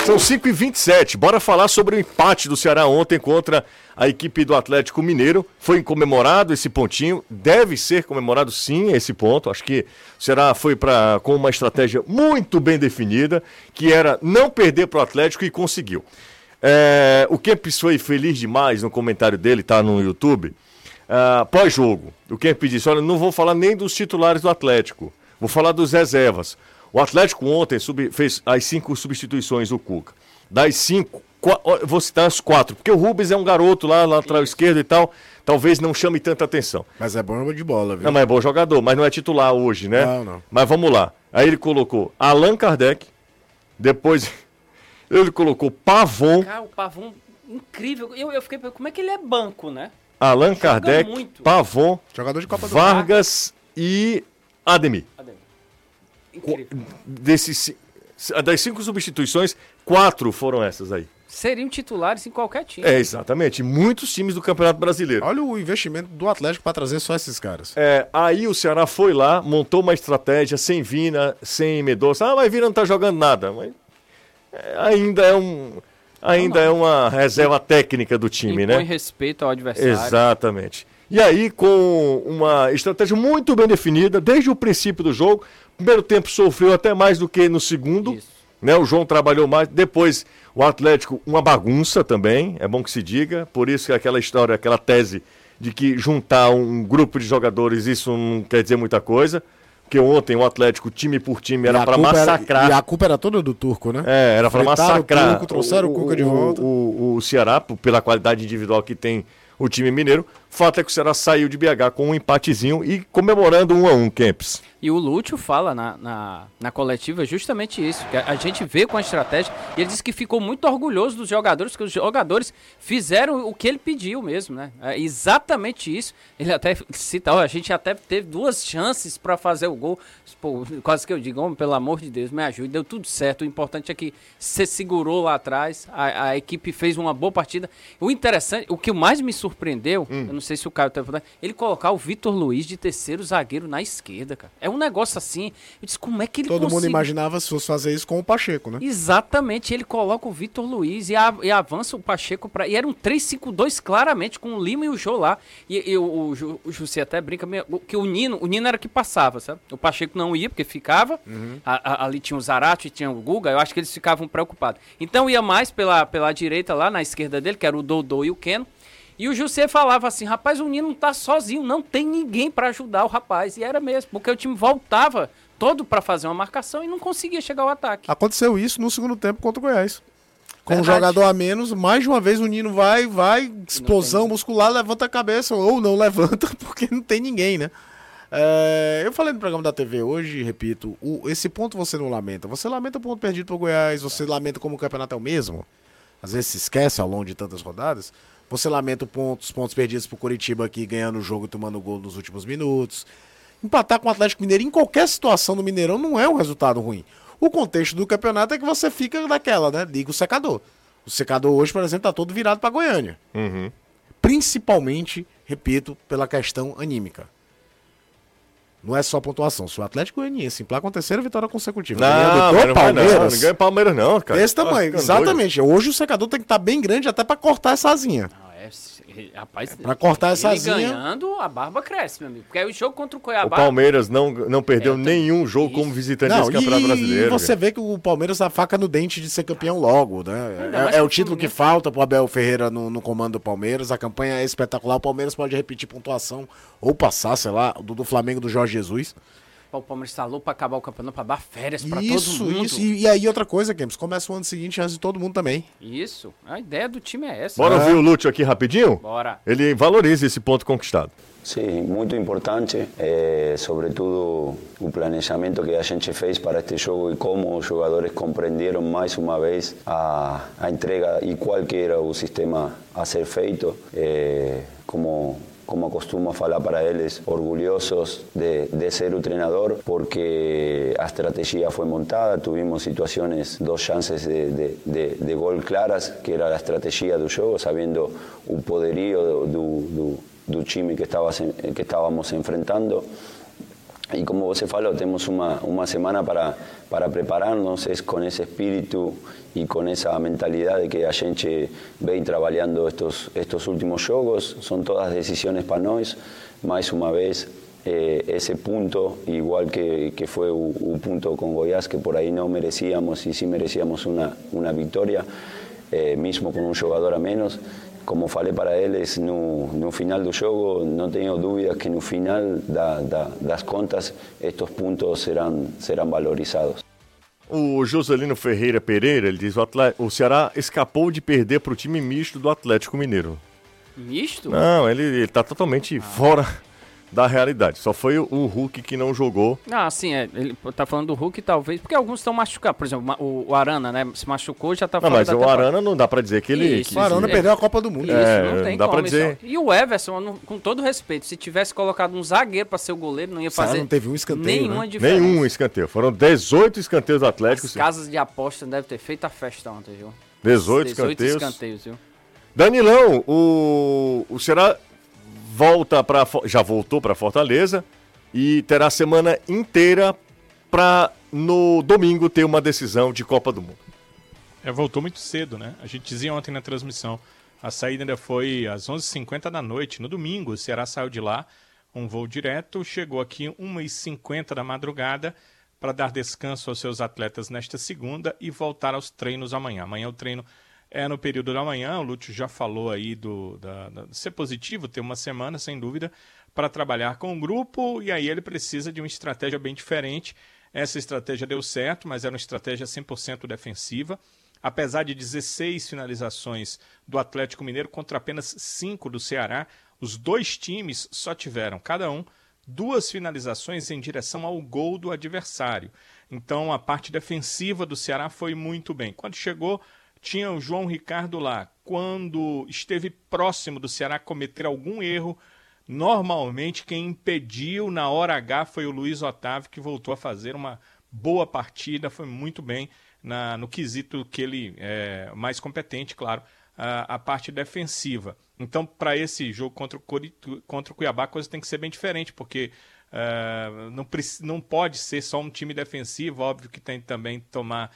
São 5h27, bora falar sobre o empate do Ceará ontem contra a equipe do Atlético Mineiro. Foi comemorado esse pontinho, deve ser comemorado sim esse ponto. Acho que o Ceará foi pra, com uma estratégia muito bem definida, que era não perder para o Atlético e conseguiu. É, o Kempis foi feliz demais no comentário dele, tá no YouTube. Uh, Pós-jogo, o Kempis disse: Olha, não vou falar nem dos titulares do Atlético, vou falar dos reservas. O Atlético ontem sub, fez as cinco substituições do Cuca. Das cinco, vou citar as quatro, porque o Rubens é um garoto lá, lateral esquerdo e tal, talvez não chame tanta atenção. Mas é bom de bola, viu? Não, mas é bom jogador, mas não é titular hoje, né? Não, não. Mas vamos lá. Aí ele colocou Allan Kardec, depois ele colocou Pavon. Cara, o Pavon, incrível. Eu, eu fiquei como é que ele é banco, né? Allan Kardec, muito. Pavon, jogador de Copa do Vargas e Ademir. Ademir. Incrível. Desses, das cinco substituições, quatro foram essas aí. Seriam titulares em qualquer time. É, exatamente. Muitos times do Campeonato Brasileiro. Olha o investimento do Atlético para trazer só esses caras. É, aí o Ceará foi lá, montou uma estratégia sem Vina, sem Medoça. Ah, mas Vina não tá jogando nada. Mas ainda é um. Ainda é uma reserva técnica do time, Impõe né? respeito ao adversário. Exatamente. E aí, com uma estratégia muito bem definida, desde o princípio do jogo, primeiro tempo sofreu até mais do que no segundo. Isso. Né? O João trabalhou mais. Depois, o Atlético, uma bagunça também, é bom que se diga. Por isso que aquela história, aquela tese de que juntar um grupo de jogadores, isso não quer dizer muita coisa. Porque ontem o Atlético, time por time, era para culpa era- massacrar. e a culpa era toda do turco, né? É, era para Fritaram o massacrar. Turco, trouxeram o Cuca de volta. O, o, o Ceará, pela qualidade individual que tem o time mineiro. Fato é que o Ceará saiu de BH com um empatezinho e comemorando um a um, Kempis. E o Lúcio fala na, na, na coletiva justamente isso, que a, a gente vê com a estratégia, e ele disse que ficou muito orgulhoso dos jogadores, que os jogadores fizeram o que ele pediu mesmo, né? É exatamente isso. Ele até cita, ó, a gente até teve duas chances para fazer o gol. Pô, quase que eu digo, homem, pelo amor de Deus, me ajude, deu tudo certo. O importante é que você segurou lá atrás, a, a equipe fez uma boa partida. O interessante, o que mais me surpreendeu, Hum. Não sei se o Caio tá falando, ele colocar o Vitor Luiz de terceiro zagueiro na esquerda, cara. É um negócio assim. Eu disse, como é que ele Todo mundo imaginava se fosse fazer isso com o Pacheco, né? Exatamente, ele coloca o Vitor Luiz e, a- e avança o Pacheco para E era um 3-5-2 claramente, com o Lima e o Jô lá. E, e o, o, o José até brinca que o Nino, o Nino era que passava, sabe? O Pacheco não ia, porque ficava. A- a- ali tinha o Zarate, tinha o Guga, eu acho que eles ficavam preocupados. Então ia mais pela, pela direita lá, na esquerda dele, que era o Dodô e o Keno. E o José falava assim, rapaz, o Nino não tá sozinho, não tem ninguém para ajudar o rapaz. E era mesmo, porque o time voltava todo para fazer uma marcação e não conseguia chegar ao ataque. Aconteceu isso no segundo tempo contra o Goiás. Com um Verdade. jogador a menos, mais de uma vez o Nino vai, vai, explosão muscular, levanta a cabeça, ou não levanta, (laughs) porque não tem ninguém, né? É, eu falei no programa da TV hoje, repito, o- esse ponto você não lamenta. Você lamenta o ponto perdido pro Goiás, você lamenta como o campeonato é o mesmo. Às vezes se esquece ao longo de tantas rodadas. Você lamenta o ponto- os pontos perdidos pro Curitiba aqui, ganhando o jogo e tomando gol nos últimos minutos. Empatar com o Atlético Mineiro em qualquer situação no Mineirão não é um resultado ruim. O contexto do campeonato é que você fica naquela, né? Liga o secador. O secador hoje, por exemplo, tá todo virado para Goiânia. Principalmente, repito, pela questão anímica. Não é só pontuação. Se o Atlético Goianiense emplaca uma terceira vitória consecutiva, Não, não. Palmeiras, Não ganha Palmeiras não, cara. desse Tá tamanho. ficando Exatamente. Hoje o secador tem que estar bem grande até para cortar essa asinha. Não, é, rapaz, Pra cortar essa ele ganhando, a barba cresce, meu amigo. Porque aí o jogo contra o O Cuiabá. Palmeiras não, não perdeu É, tô- nenhum jogo Isso. como visitante Não, nesse Campeonato e, Brasileiro. e você vê que o Palmeiras a faca no dente de ser campeão logo, né? Ainda É, é o o título que Fluminense- falta pro Abel Ferreira no, no comando do Palmeiras. A campanha é espetacular. O Palmeiras pode repetir pontuação ou passar, sei lá, do, do Flamengo do Jorge Jesus. O Palmeiras está louco pra acabar o campeonato, pra dar férias Isso, todo mundo. isso. E, e aí outra coisa, Games, começa o ano seguinte antes de todo mundo também. Isso. A ideia do time é essa. Bora É. ouvir o Lúcio aqui rapidinho? Bora. Ele valoriza esse ponto conquistado. Sim, muito importante, eh, sobretudo o planejamento que a gente fez para este jogo e como os jogadores compreenderam mais uma vez a, a entrega e qual que era o sistema a ser feito, eh, como como acostumo a falar para eles, orgulhosos de, de ser o treinador, porque a estratégia foi montada, tivemos situações, duas chances de, de, de, de gol claras, que era a estratégia do jogo, sabendo o poderio do, do, do time que, estava, que estávamos enfrentando. E como você falou, temos uma, uma semana para, para prepararnos es com esse espírito e com essa mentalidade que a gente vem trabalhando estes, estes últimos jogos. São todas decisões para nós. Mais uma vez, eh, esse ponto, igual que, que foi o, o ponto com Goiás, que por aí não merecíamos e sim merecíamos uma, uma vitória, eh, mesmo com um jogador a menos. Como falei para eles no, no final do jogo, não tenho dúvidas que no final da, da, das contas estes pontos serão, serão valorizados. O Joselino Ferreira Pereira, ele diz o, o Ceará escapou de perder para o time misto do Atlético Mineiro. Misto? Não, ele, ele tá totalmente fora da realidade. Só foi o, Hulk que não jogou. Ah, sim, é. Ele tá falando do Hulk, talvez. Porque alguns estão machucados. Por exemplo, o, Arana, né? Se machucou, já tá Não, fora mas da o temporada. Arana não dá pra dizer que ele. Isso, que- O Arana é. perdeu a Copa do Mundo. Isso, É, não tem dá pra como. isso- dizer. E o Everson, não- com todo respeito, se tivesse colocado um zagueiro pra ser o goleiro, não ia fazer não teve um escanteio, nenhuma né? diferença. Nenhum escanteio. Foram 18 escanteios do Atlético. As casas de aposta devem ter feito a festa ontem, viu? 18, 18 escanteios. escanteios, viu? Danilão, o, o Ceará volta para já voltou para Fortaleza e terá a semana inteira para no domingo ter uma decisão de Copa do Mundo. É, voltou muito cedo, né? A gente dizia ontem na transmissão. A saída ainda foi às 11h50 da noite. No domingo, o Ceará saiu de lá, um voo direto, chegou aqui 1h50 da madrugada para dar descanso aos seus atletas nesta segunda e voltar aos treinos amanhã. Amanhã o treino é no período da manhã. O Lúcio já falou aí do da, da, ser positivo, ter uma semana, sem dúvida, para trabalhar com o grupo. E aí ele precisa de uma estratégia bem diferente. Essa estratégia deu certo, mas era uma estratégia 100% defensiva. Apesar de 16 finalizações do Atlético Mineiro contra apenas 5 do Ceará, os dois times só tiveram, cada um, duas finalizações em direção ao gol do adversário. Então a parte defensiva do Ceará foi muito bem. Quando chegou, tinha o João Ricardo lá. Quando esteve próximo do Ceará cometer algum erro, normalmente quem impediu na hora H foi o Luiz Otávio, que voltou a fazer uma boa partida, foi muito bem na, no quesito que ele é mais competente, claro, a, a parte defensiva. Então, para esse jogo contra o, contra o Cuiabá, a coisa tem que ser bem diferente, porque uh, não, não pode ser só um time defensivo, óbvio que tem também que tomar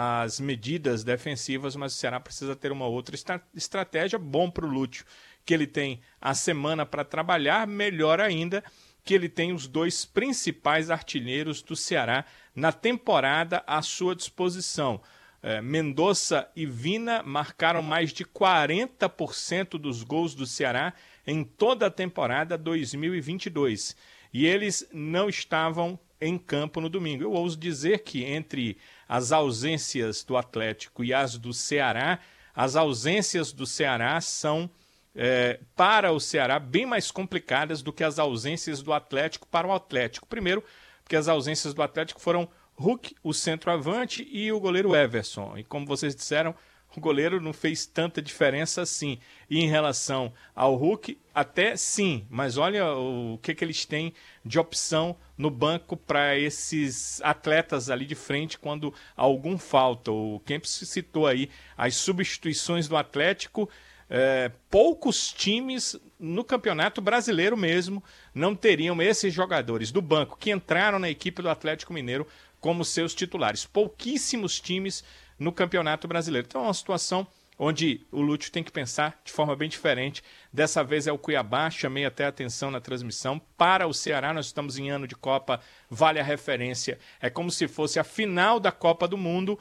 as medidas defensivas, mas o Ceará precisa ter uma outra estratégia. Bom para o Lúcio, que ele tem a semana para trabalhar, melhor ainda que ele tem os dois principais artilheiros do Ceará na temporada à sua disposição. É, Mendonça e Vina marcaram mais de 40% dos gols do Ceará em toda a temporada 2022. E eles não estavam em campo no domingo. Eu ouso dizer que entre as ausências do Atlético e as do Ceará, as ausências do Ceará são é, para o Ceará bem mais complicadas do que as ausências do Atlético para o Atlético. Primeiro, porque as ausências do Atlético foram Hulk, o centroavante, e o goleiro Everson. E como vocês disseram, o goleiro não fez tanta diferença assim. E em relação ao Hulk, até sim, mas olha o que, que eles têm de opção no banco para esses atletas ali de frente quando algum falta. O Kempis citou aí as substituições do Atlético é, poucos times no campeonato brasileiro mesmo não teriam esses jogadores do banco que entraram na equipe do Atlético Mineiro como seus titulares. Pouquíssimos times no campeonato brasileiro. Então é uma situação onde o Lúcio tem que pensar de forma bem diferente. Dessa vez é o Cuiabá, chamei até a atenção na transmissão. Para o Ceará, nós estamos em ano de Copa, vale a referência. É como se fosse a final da Copa do Mundo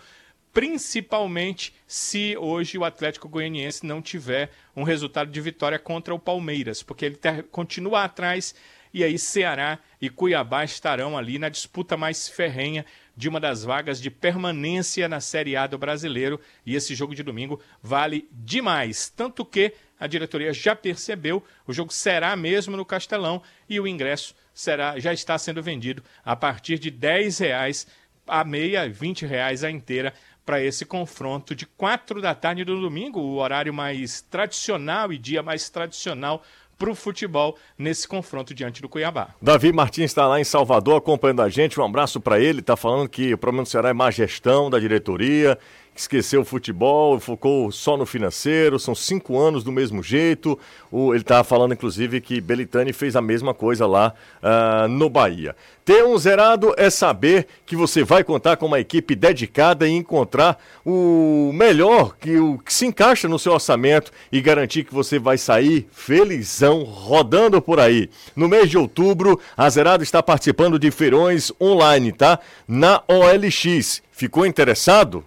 principalmente se hoje o Atlético Goianiense não tiver um resultado de vitória contra o Palmeiras, porque ele ter, continua atrás e aí Ceará e Cuiabá estarão ali na disputa mais ferrenha de uma das vagas de permanência na Série A do Brasileiro. E esse jogo de domingo vale demais, tanto que a diretoria já percebeu, o jogo será mesmo no Castelão e o ingresso será já está sendo vendido a partir de R$ reais a meia, 20 reais a inteira para esse confronto de quatro da tarde do domingo, o horário mais tradicional e dia mais tradicional para o futebol nesse confronto diante do Cuiabá. Davi Martins está lá em Salvador acompanhando a gente. Um abraço para ele. Está falando que o problema do Ceará é má gestão da diretoria, esqueceu o futebol, focou só no financeiro, são cinco anos do mesmo jeito. O, ele estava falando, inclusive, que Belitani fez a mesma coisa lá uh, no Bahia. Ter um zerado é saber que você vai contar com uma equipe dedicada e encontrar o melhor que, o, que se encaixa no seu orçamento e garantir que você vai sair felizão rodando por aí. No mês de outubro, a Zerado está participando de feirões online, tá? Na OLX. Ficou interessado?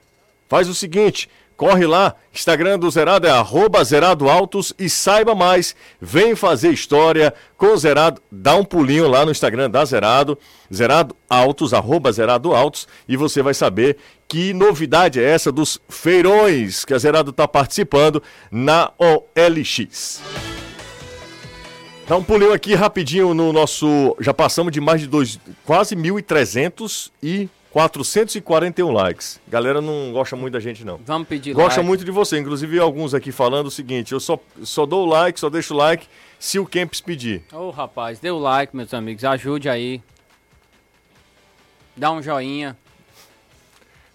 Faz o seguinte, corre lá, Instagram do Zerado é arroba Zerado Autos e saiba mais, vem fazer história com o Zerado, dá um pulinho lá no Instagram da Zerado, Zerado Autos, arroba Zerado Autos, e você vai saber que novidade é essa dos feirões que a Zerado está participando na OLX. Dá um pulinho aqui rapidinho no nosso. Já passamos de mais de dois, quase 1.300 e 441 likes. Galera não gosta muito da gente, não. Vamos pedir Gosta like. muito de você. Inclusive, alguns aqui falando o seguinte: eu só, só dou o like, só deixo o like se o Kempis pedir. Ô, oh, rapaz, dê o like, meus amigos. Ajude aí. Dá um joinha.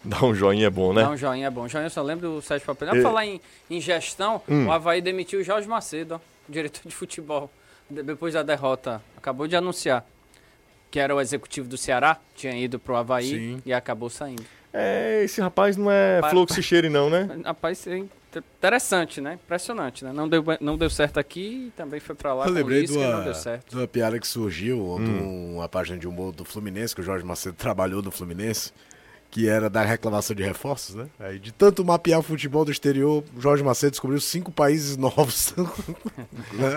Dá um joinha bom, né? Dá um joinha bom. Joinha eu só lembro do Sérgio Papel. Pra E- falar em, em gestão, Hum. o Havaí demitiu o Jorge Macedo, ó, diretor de futebol, de- depois da derrota. Acabou de anunciar que era o executivo do Ceará, tinha ido pro Havaí Sim. e acabou saindo. É, esse rapaz não é Pa- flor que se cheire não, né? (laughs) Rapaz, é inter- interessante, né? Impressionante, né? Não deu, não deu certo aqui e também foi pra lá Eu com lembrei isso de que não uma, de piada que surgiu, de Hum. uma página de humor do Fluminense, que o Jorge Macedo trabalhou no Fluminense, que era da reclamação de reforços, né? Aí, de tanto mapear o futebol do exterior, o Jorge Macedo descobriu cinco países (laughs) novos. Né?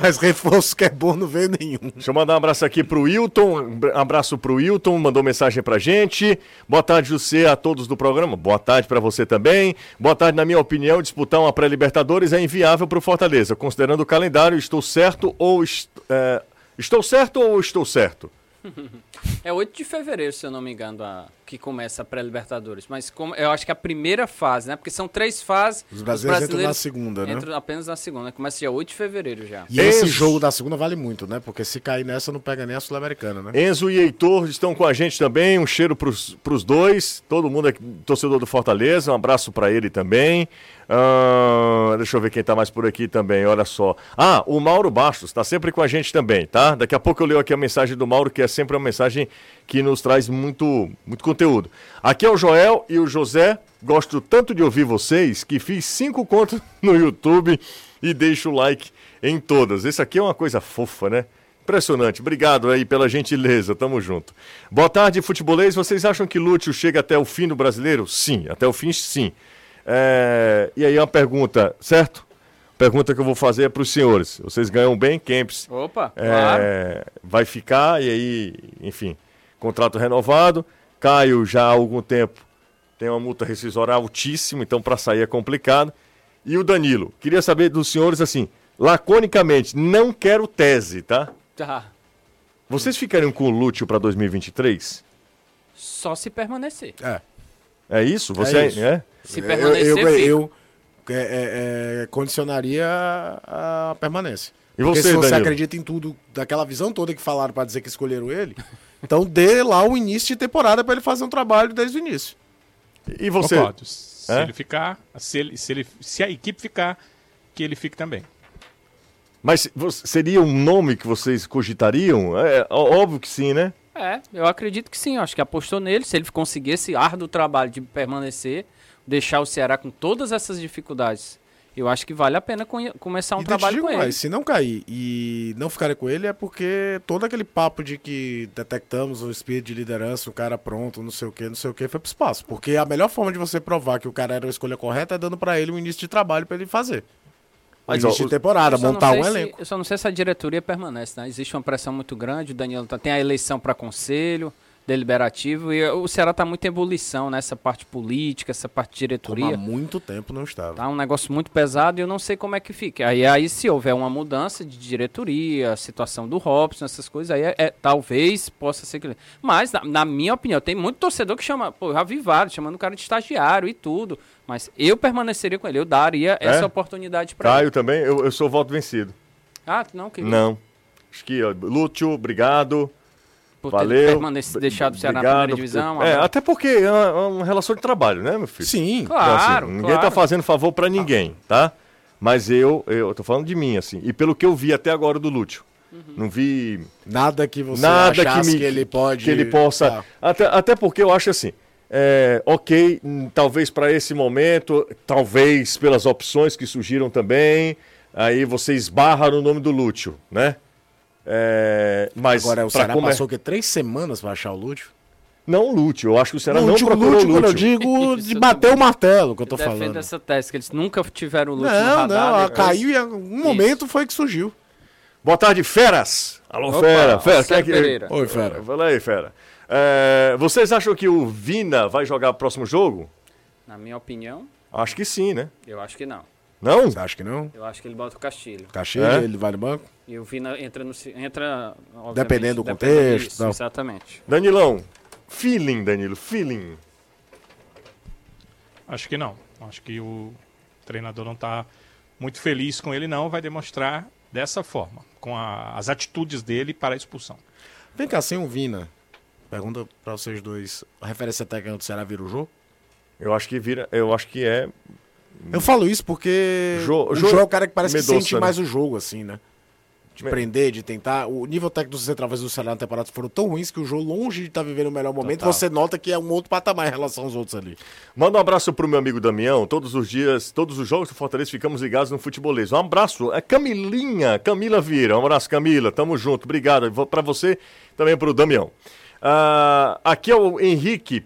Mas reforço que é bom não veio nenhum. Deixa eu mandar um abraço aqui pro Wilton. Um abraço pro Wilton, mandou mensagem pra gente. Boa tarde, José, a todos do programa. Boa tarde pra você também. Boa tarde, na minha opinião, disputar uma pré-Libertadores é inviável pro Fortaleza. Considerando o calendário, estou certo ou est- é, estou certo ou estou certo? É 8 de fevereiro, se eu não me engano, a- que começa a pré-Libertadores. Mas como, eu acho que é a primeira fase, né? Porque são três fases. Os brasileiros entram na segunda, né? Entram apenas na segunda. Começa dia 8 de fevereiro já. E esse Enzo. jogo da segunda vale muito, né? Porque se cair nessa, não pega nem a Sul-Americana, né? Enzo e Heitor estão com a gente também. Um cheiro pros, pros dois. Todo mundo é torcedor do Fortaleza. Um abraço pra ele também. Ah, deixa eu ver quem tá mais por aqui também. Olha só. Ah, o Mauro Bastos tá sempre com a gente também, tá? Daqui a pouco eu leio aqui a mensagem do Mauro, que é sempre uma mensagem que nos traz muito, muito conteúdo. Aqui é o Joel e o José. Gosto tanto de ouvir vocês que fiz cinco contas no YouTube e deixo o like em todas. Esse aqui é uma coisa fofa, né? Impressionante. Obrigado aí pela gentileza. Tamo junto. Boa tarde, futebolês. Vocês acham que Lúcio chega até o fim do brasileiro? Sim, até o fim, sim. É, E aí uma pergunta, certo? Pergunta que eu vou fazer é para os senhores. Vocês ganham bem, Kempis. Opa, É, claro. Vai ficar e aí, enfim, contrato renovado. Caio já há algum tempo tem uma multa rescisória altíssima, então para sair é complicado. E o Danilo, queria saber dos senhores assim, laconicamente, não quero tese, tá? Tá. Vocês ficariam com o Lúcio para 2023? Só se permanecer. É. É isso? Você é, isso. é? Se Eu- permanecer, eu, eu, fica. eu, é, é, é, condicionaria a permanência. E Porque você, se você Danilo? acredita em tudo, daquela visão toda que falaram pra dizer que escolheram ele, então dê lá o início de temporada pra ele fazer um trabalho desde o início. E você? Concordo. Se É? ele ficar, se, ele, se, ele, se a equipe ficar, que ele fique também. Mas seria um nome que vocês cogitariam? É, óbvio que sim, né? É, eu acredito que sim. Acho que apostou nele. Se ele conseguir esse árduo trabalho de permanecer, deixar o Ceará com todas essas dificuldades, eu acho que vale a pena começar um e trabalho com mais, ele. se não cair e não ficarem com ele é porque todo aquele papo de que detectamos o espírito de liderança, o cara pronto, não sei o que, não sei o que, foi pro espaço. Porque a melhor forma de você provar que o cara era a escolha correta é dando pra ele um início de trabalho pra ele fazer. Mas, início ó, de temporada, montar um se- elenco. Eu só não sei se a diretoria permanece, né? Existe uma pressão muito grande, o Danilo tá, tem a eleição para conselho deliberativo e o Ceará tá muito em ebulição nessa parte política, essa parte de Como há diretoria. muito tempo não estava. Tá um negócio muito pesado e eu não sei como é que fica. Aí, aí se houver uma mudança de diretoria, a situação do Robson, essas coisas, aí é, é- talvez possa ser que. Mas, na, na minha opinião, tem muito torcedor que chama, pô, eu já vi vários, chamando o cara de estagiário e tudo. Mas eu permaneceria com ele, eu daria essa oportunidade para ele. Caio também, eu, eu sou voto vencido. Ah, não, que Não. Acho que, ó, Lúcio, obrigado. Por ter Valeu. permanecido, deixado o Ceará na obrigado primeira divisão. É, até porque é uma, é uma relação de trabalho, né, meu filho? Sim. Então, Claro, assim, ninguém tá claro. fazendo favor pra ninguém, tá? Mas eu, eu tô falando de mim, assim. E pelo que eu vi até agora do Lúcio. Uhum. Não vi Nada que você nada que, me, que ele pode. que ele possa. Tá. Até, até porque eu acho assim. é, ok, hum, talvez para esse momento, talvez pelas opções que surgiram também, aí você esbarra no nome do Lúcio, né? É, mas Agora, o Ceará come- passou o quê? Três semanas pra achar o Lúcio? Não o Lúcio, eu acho que o Ceará não Lúcio, procurou Lúcio, o quando eu Lúcio. digo (laughs) Isso de eu bater também. o martelo que eu tô Defendo falando. essa tese, que eles nunca tiveram o Lúcio no Não, radar. não, a depois- caiu e em um momento foi que surgiu. Boa tarde, feras! Alô, Opa, fera, fera, quem é que... Pereira. Oi, fera. Fala aí, fera. É, vocês acham que o Vina vai jogar o próximo jogo? Na minha opinião, Acho que sim, né? eu acho que não. Não? Você acha que não? Eu acho que ele bota o Castilho. Caxias, É? ele vai no banco? E o Vina entra no. Entra, Dependendo do dependendo contexto, disso, tal. Exatamente. Danilão, feeling, Danilo, feeling. Acho que não. Acho que o treinador não está muito feliz com ele, não. Vai demonstrar dessa forma, com a- as atitudes dele para a expulsão. Vem cá, sem o Vina, Pergunta pra vocês dois. A referência técnica do Ceará vira o Jô? Eu acho que vira. Eu acho que é. Eu falo isso porque Jô- o Jô Jô é o cara que parece que Mendonça, sente né? mais o jogo, assim, né? De Me- prender, de tentar. O nível técnico dos centroavantes do Ceará na temporada foram tão ruins que o Jô, longe de estar vivendo o melhor momento, Total. você nota que é um outro patamar em relação aos outros ali. Manda um abraço pro meu amigo Damião. Todos os dias, todos os jogos do Fortaleza ficamos ligados no futebolês. Um abraço. É Camilinha, Camila Vieira. Um abraço, Camila. Tamo junto. Obrigado. Pra você, também pro Damião. Ah, aqui é o Henrique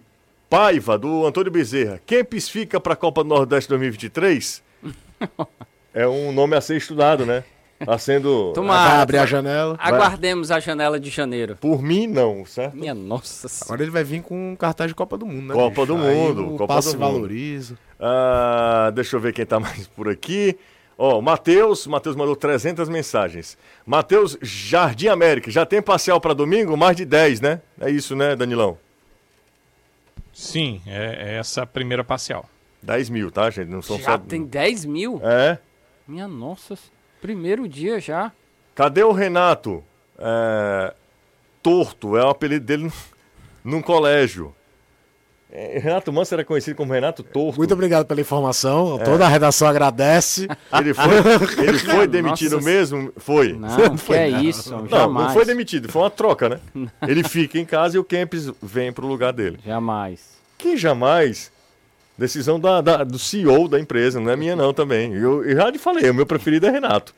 Paiva, do Antônio Bezerra. Kempis fica pra Copa do Nordeste 2023? é um nome a ser estudado, né? Tá sendo. (laughs) Vai Tomara. abrir a janela. Aguardemos a janela de janeiro. Por mim, não, certo? Minha nossa senhora. Agora ele vai vir com um cartaz de Copa do Mundo, né? Copa do Aí Mundo, O Copa passe do Mundo. valoriza. Ah, deixa eu ver quem tá mais por aqui. Ó, o Matheus, Matheus mandou 300 mensagens. Matheus Jardim América, já tem parcial para domingo? Mais de 10, né? É isso, né, Danilão? Sim, é, é essa a primeira parcial. 10 mil, tá, gente? Não são Já só. tem 10 mil? É. Minha nossa. Primeiro dia já. Cadê o Renato? É, Torto, é o apelido dele (laughs) num colégio. É, Renato Manso era conhecido como Renato Torto. Muito obrigado pela É. informação. Toda a redação agradece. (laughs) Ele foi, ele foi demitido Nossa. mesmo? Foi. Não, (laughs) que é isso. Não, jamais. não foi demitido, foi uma troca, né? (laughs) Ele fica em casa e o Kempis vem pro lugar dele. Jamais. Que jamais. Decisão da, da- do CEO da empresa, não é minha não também. Eu, eu já te falei, o meu preferido é Renato.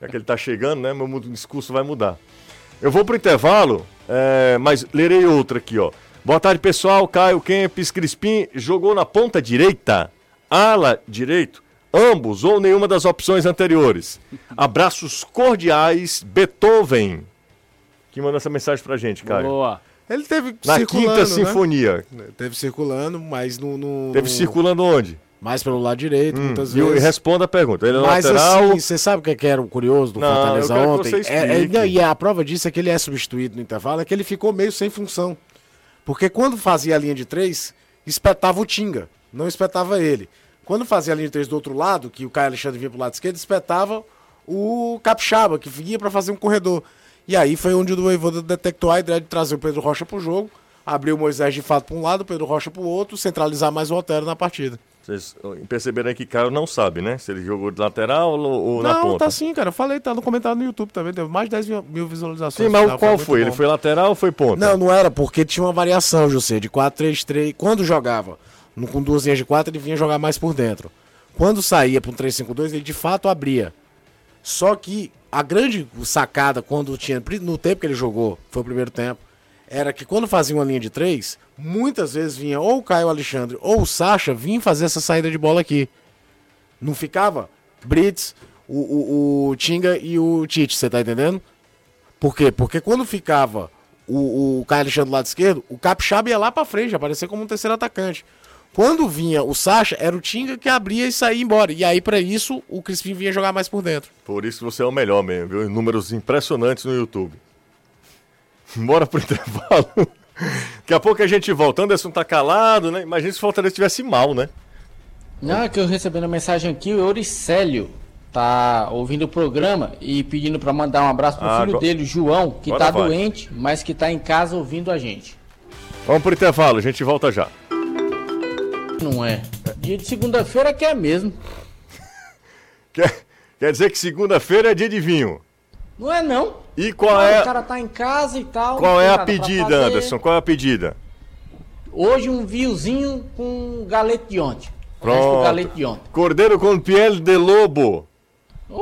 Já que ele tá chegando, né? Meu discurso vai mudar. Eu vou pro intervalo, é, mas lerei outra aqui, ó. Boa tarde, pessoal. Caio Kempis Crispim jogou na ponta direita, ala direito, ambos ou nenhuma das opções anteriores. Abraços cordiais, Beethoven. Que manda essa mensagem pra gente, Caio. Boa. Ele teve Na circulando, quinta né? sinfonia. Teve circulando, mas no. no- Teve no- circulando onde? Mais pelo lado direito, muitas E eu- vezes. responda a pergunta. Ele é Mas lateral. assim, você sabe o que é que era o curioso do Não, Fortaleza eu quero que ontem? você É- é- não, e a prova disso é que ele é substituído no intervalo, é que ele ficou meio sem função. Porque quando fazia a linha de três, espetava o Tinga, não espetava ele. Quando fazia a linha de três do outro lado, que o Caio Alexandre vinha pro lado esquerdo, espetava o Capixaba, que vinha para fazer um corredor. E aí foi onde o Voivoda detectou a ideia de trazer o Pedro Rocha pro jogo, abrir o Moisés de fato para um lado, o Pedro Rocha pro outro, centralizar mais o Otero na partida. Vocês perceberam aí que Caio não sabe, né? Se ele jogou de lateral ou, ou na não, ponta. tá sim, cara. Eu falei, tá no comentário no YouTube também. Teve mais de 10 mil- visualizações. Sim, mas Tá, qual muito foi? bom. Ele foi lateral ou foi ponta? Não, não era, porque tinha uma variação, José, de 4-3-3. Quando jogava no- com duas linhas de 4, ele vinha jogar mais por dentro. Quando saía para um 3-5-2, ele de fato abria. Só que a grande sacada, quando tinha. No tempo que ele jogou, foi o primeiro tempo, era que quando fazia uma linha de três, muitas vezes vinha ou o Caio Alexandre ou o Sacha vinha fazer essa saída de bola aqui. Não ficava? Brits, o, o, o Tinga e o Tite, você tá entendendo? Por quê? Porque quando ficava o, o Caio Alexandre do lado esquerdo, o Capixaba ia lá pra frente, aparecia como um terceiro atacante. Quando vinha o Sacha, era o Tinga que abria e saía embora. E aí, pra isso, o Crispim vinha jogar mais por dentro. Por isso que você é o melhor mesmo, viu? Números impressionantes no YouTube. (laughs) Bora pro intervalo. Daqui a pouco a gente volta. Anderson tá calado, né? Imagina se o Fortaleza estivesse mal, né? Não, é que eu recebendo a mensagem aqui, o Euricélio tá ouvindo o programa e pedindo pra mandar um abraço pro Ah, filho agora- dele, João, que agora tá vai. doente, mas que tá em casa ouvindo a gente. Vamos pro intervalo, a gente volta já. Não é? Dia de segunda-feira que é mesmo. (laughs) Quer, quer dizer que segunda-feira é dia de vinho. Não é não. E qual Ah, é, O cara tá em casa e tal. qual é a pedida. Anderson? Qual é a pedida? Hoje um vinhozinho com galete de ontem. Pronto. galete de ontem. Cordeiro com pele de lobo. É,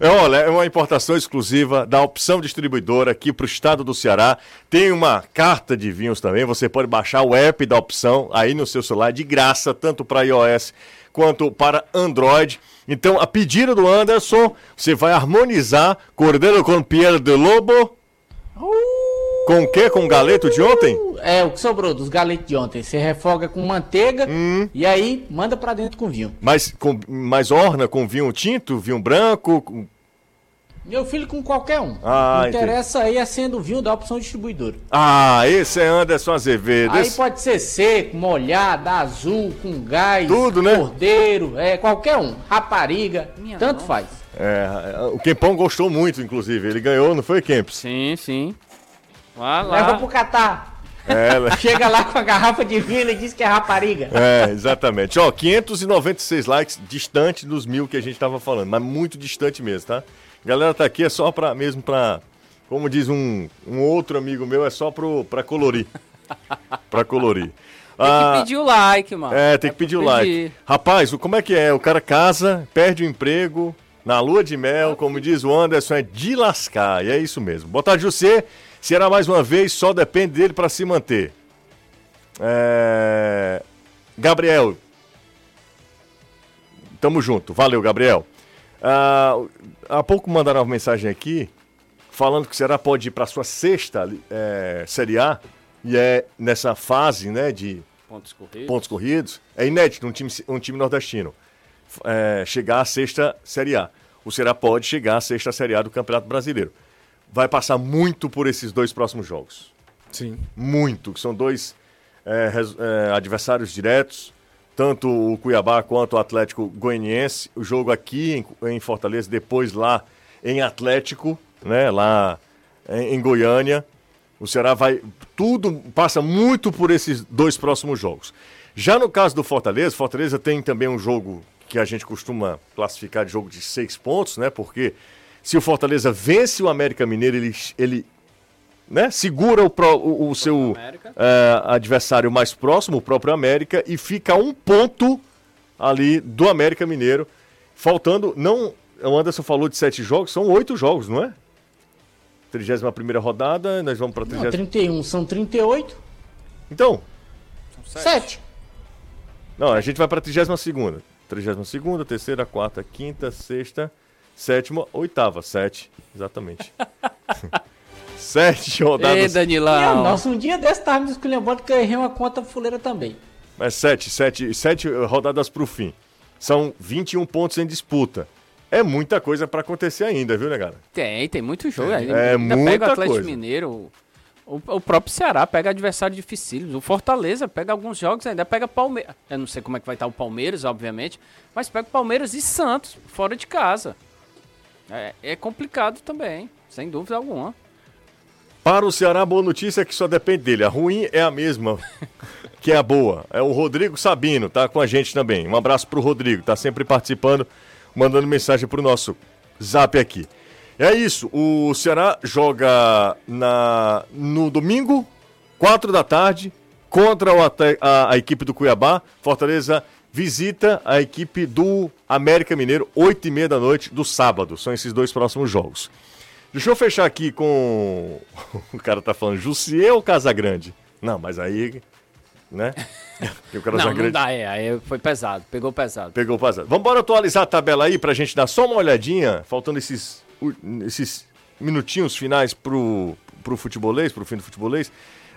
Olha, é uma importação exclusiva da Opção Distribuidora aqui para o estado do Ceará. Tem uma carta de vinhos também. Você pode baixar o app da Opção aí no seu celular de graça, tanto para iOS quanto para Android. Então, a pedida do Anderson, você vai harmonizar Cordeiro com pele de lobo. Com o quê? Com o galeto de ontem? É, o que sobrou dos galetes de ontem. Você refoga com manteiga Hum. e aí manda pra dentro com vinho. Mas, com, mais orna com vinho tinto, vinho branco? com- Meu filho com qualquer um. Ah, Não interessa aí é sendo vinho da opção distribuidora. Ah, esse é Anderson Azevedo. Aí Esse- pode ser seco, molhado, azul, com gás, Tudo, né? cordeiro, é qualquer um. Rapariga, tanto faz. É, o Kempão gostou muito, inclusive. Ele ganhou, não foi, Kempis? Sim, sim. Lá, Leva pro Catar. É, (laughs) Chega lá com a garrafa de vinho e diz que é rapariga. É, exatamente. Ó, 596 likes, distante dos mil que a gente tava falando, mas muito distante mesmo, tá? Galera tá aqui é só pra, mesmo pra, como diz um, um outro amigo meu, é só pro, pra colorir. pra colorir. Tem Ah, que pedir o like, mano. é, tem que pedir o like. pedir. Rapaz, o- como é que é? O cara casa, perde o emprego, na lua de mel, como diz o Anderson, é de lascar. E é isso mesmo. Boa tarde, José. Será mais uma vez, só depende dele pra se manter. É... Gabriel. Tamo junto. Valeu, Gabriel. Ah, há pouco mandaram uma mensagem aqui falando que o Ceará pode ir para sua sexta é, Série A e é nessa fase né, de Pontos corridos. pontos corridos. É inédito um time, um time nordestino é, chegar à sexta Série A. O Ceará pode chegar à sexta Série A do Campeonato Brasileiro. Vai passar muito por esses dois próximos jogos. Sim. Muito, são dois é, é, adversários diretos, tanto o Cuiabá quanto o Atlético Goianiense. O jogo aqui em, em Fortaleza, depois lá em Atlético, né, lá em, em Goiânia. O Ceará vai. Tudo passa muito por esses dois próximos jogos. Já no caso do Fortaleza, Fortaleza tem também um jogo que a gente costuma classificar de jogo de seis pontos, né? Porque se o Fortaleza vence o América Mineiro, ele, ele né, segura o, pró- o- o seu é, adversário mais próximo, o próprio América, e fica um ponto ali do América Mineiro. Faltando, não. O Anderson falou de sete jogos, são oito jogos, não é? 31 rodada, nós vamos para Não, 30. 31 são 38, Então, 7. não, a gente vai para 32. 32, terceira, quarta, quinta, sexta, sétima, oitava. Sete, exatamente. (laughs) Sete Ei, rodadas. Danilão. Nossa, um dia desse tava me esculhambando que eu errei uma conta fuleira também. Mas sete, sete, sete rodadas para o fim. São 21 pontos em disputa. É muita coisa para acontecer ainda, viu, negada? Tem, tem muito jogo. É, ainda é ainda muita pega o Atlético coisa. Mineiro. O, o próprio Ceará pega adversário dificílimo. O Fortaleza pega alguns jogos, ainda pega Palmeiras. Eu não sei como é que vai estar o Palmeiras, obviamente. Mas pega Palmeiras e Santos, fora de casa. É, é complicado também, sem dúvida alguma. Para o Ceará, a boa notícia é que só depende dele. A ruim é a mesma, (laughs) que é a boa. É o Rodrigo Sabino, tá com a gente também. Um abraço pro Rodrigo, tá sempre participando, mandando mensagem pro nosso zap aqui. É isso, o Ceará joga na, no domingo, 4 da tarde, contra o a, a equipe do Cuiabá. Fortaleza visita a equipe do América Mineiro, 8 e meia da noite do sábado. São esses dois próximos jogos. Deixa eu fechar aqui com. (laughs) O cara tá falando Jussier ou Casagrande? Não, mas aí. Né? O (laughs) Não, não dá, é, aí foi pesado, pegou pesado. pegou o pasado. Vamos embora atualizar a tabela aí pra gente dar só uma olhadinha, faltando esses, esses minutinhos finais pro, pro futebolês, pro fim do futebolês.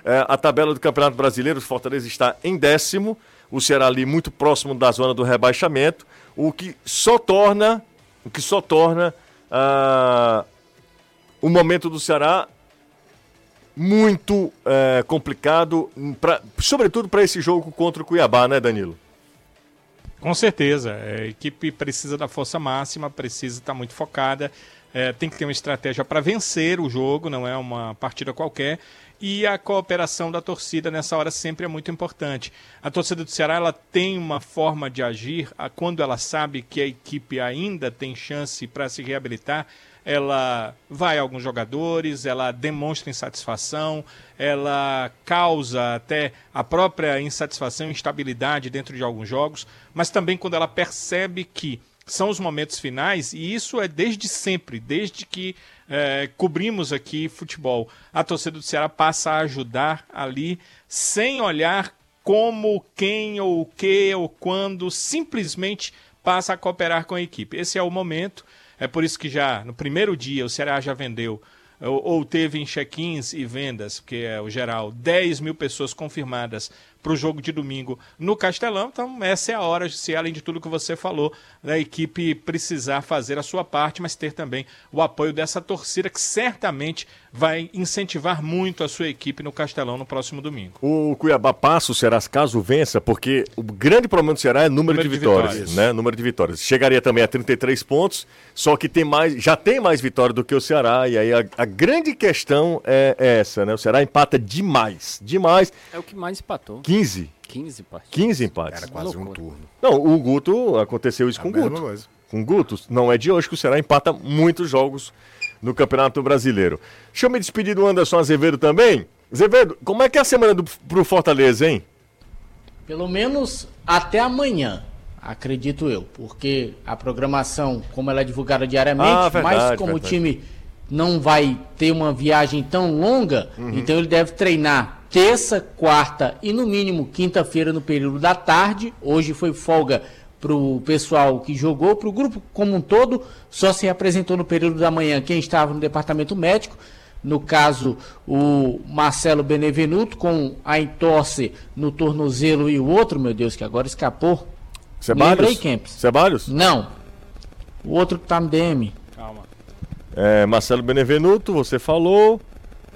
É, a tabela do Campeonato Brasileiro, o Fortaleza está em décimo, o Ceará ali muito próximo da zona do rebaixamento, o que só torna, o que só torna ah, o momento do Ceará muito eh, complicado, pra, sobretudo para esse jogo contra o Cuiabá, né, Danilo? Com certeza. é, A equipe precisa da força máxima, precisa estar muito focada, é, tem que ter uma estratégia para vencer o jogo, não é uma partida qualquer. E a cooperação da torcida nessa hora sempre é muito importante. A torcida do Ceará ela tem uma forma de agir quando ela sabe que a equipe ainda tem chance para se reabilitar. Ela vai a alguns jogadores, ela demonstra insatisfação, ela causa até a própria insatisfação e instabilidade dentro de alguns jogos, mas também quando ela percebe que são os momentos finais, e isso é desde sempre, desde que eh, cobrimos aqui futebol. A torcida do Ceará passa a ajudar ali, sem olhar como, quem ou o que ou quando, simplesmente passa a cooperar com a equipe. Esse é o momento. É por isso que já no primeiro dia o Ceará já vendeu ou, ou teve em check-ins e vendas, que é o geral, 10 mil pessoas confirmadas para o jogo de domingo no Castelão. Então, essa é a hora, se além de tudo que você falou, da equipe precisar fazer a sua parte, mas ter também o apoio dessa torcida que certamente vai incentivar muito a sua equipe no Castelão no próximo domingo. O Cuiabá passa o Ceará caso vença, porque o grande problema do Ceará é número, número de, de, vitórias, vitórias. né? Número de vitórias. Chegaria também a 33 pontos, só que tem mais, já tem mais vitória do que o Ceará, e aí a, a grande questão é, é essa, né? O Ceará empata demais, demais. É o que mais empatou. 15. 15 partidas. 15 empates. Era quase um turno. Não, o Guto, aconteceu isso é com o Guto. Coisa. Com o Guto, não é de hoje que o Ceará empata muitos jogos no Campeonato Brasileiro. Deixa eu me despedir do Anderson Azevedo também. Azevedo, como é que é a semana do, pro Fortaleza, hein? Pelo menos até amanhã, acredito eu, porque a programação, como ela é divulgada diariamente, ah, verdade, mas como verdade. o time não vai ter uma viagem tão longa, uhum. então ele deve treinar terça, quarta e no mínimo quinta-feira no período da tarde. Hoje foi folga para o pessoal que jogou, para o grupo como um todo, só se apresentou no período da manhã quem estava no departamento médico. No caso, o Marcelo Benevenuto com a entorse no tornozelo e o outro, meu Deus, que agora escapou. Ceballos? Ceballos? Não. O outro que tá no DM. É, Marcelo Benevenuto, você falou.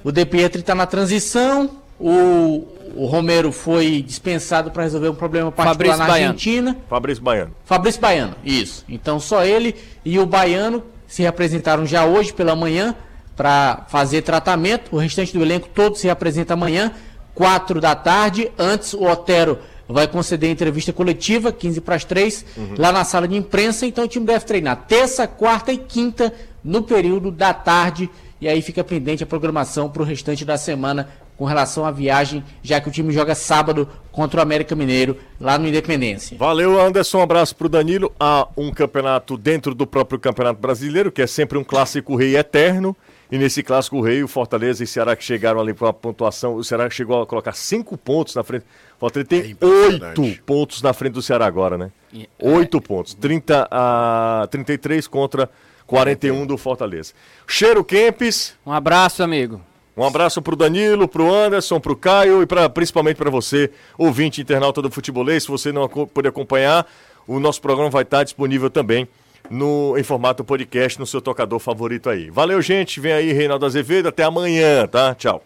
O De Pietri tá na transição. O, o Romero foi dispensado para resolver um problema particular Fabrício na Baiano. Argentina. Fabrício Baiano. Fabrício Baiano, isso. Então só ele e o Baiano se representaram já hoje pela manhã para fazer tratamento. O restante do elenco todo se apresenta amanhã, 4 da tarde. Antes, o Otero vai conceder entrevista coletiva, 15 para as 3, uhum. lá na sala de imprensa. Então o time deve treinar terça, quarta e quinta no período da tarde. E aí fica pendente a programação para o restante da semana com relação à viagem, já que o time joga sábado contra o América Mineiro, lá no Independência. Valeu, Anderson. Um abraço para o Danilo. Há um campeonato dentro do próprio Campeonato Brasileiro, que é sempre um clássico rei eterno. E nesse clássico rei, o Fortaleza e Ceará que chegaram ali para a pontuação, o Ceará chegou a colocar cinco pontos na frente. O Fortaleza tem é oito pontos na frente do Ceará agora, né? Oito pontos. 30 a 33 contra 41 do Fortaleza. Cheiro Kempes. Um abraço, amigo. Um abraço para o Danilo, para o Anderson, para o Caio e pra, principalmente para você, ouvinte internauta do Futebolês. Se você não puder acompanhar, o nosso programa vai estar disponível também no, em formato podcast no seu tocador favorito aí. Valeu, gente. Vem aí, Reinaldo Azevedo. Até amanhã, tá? Tchau.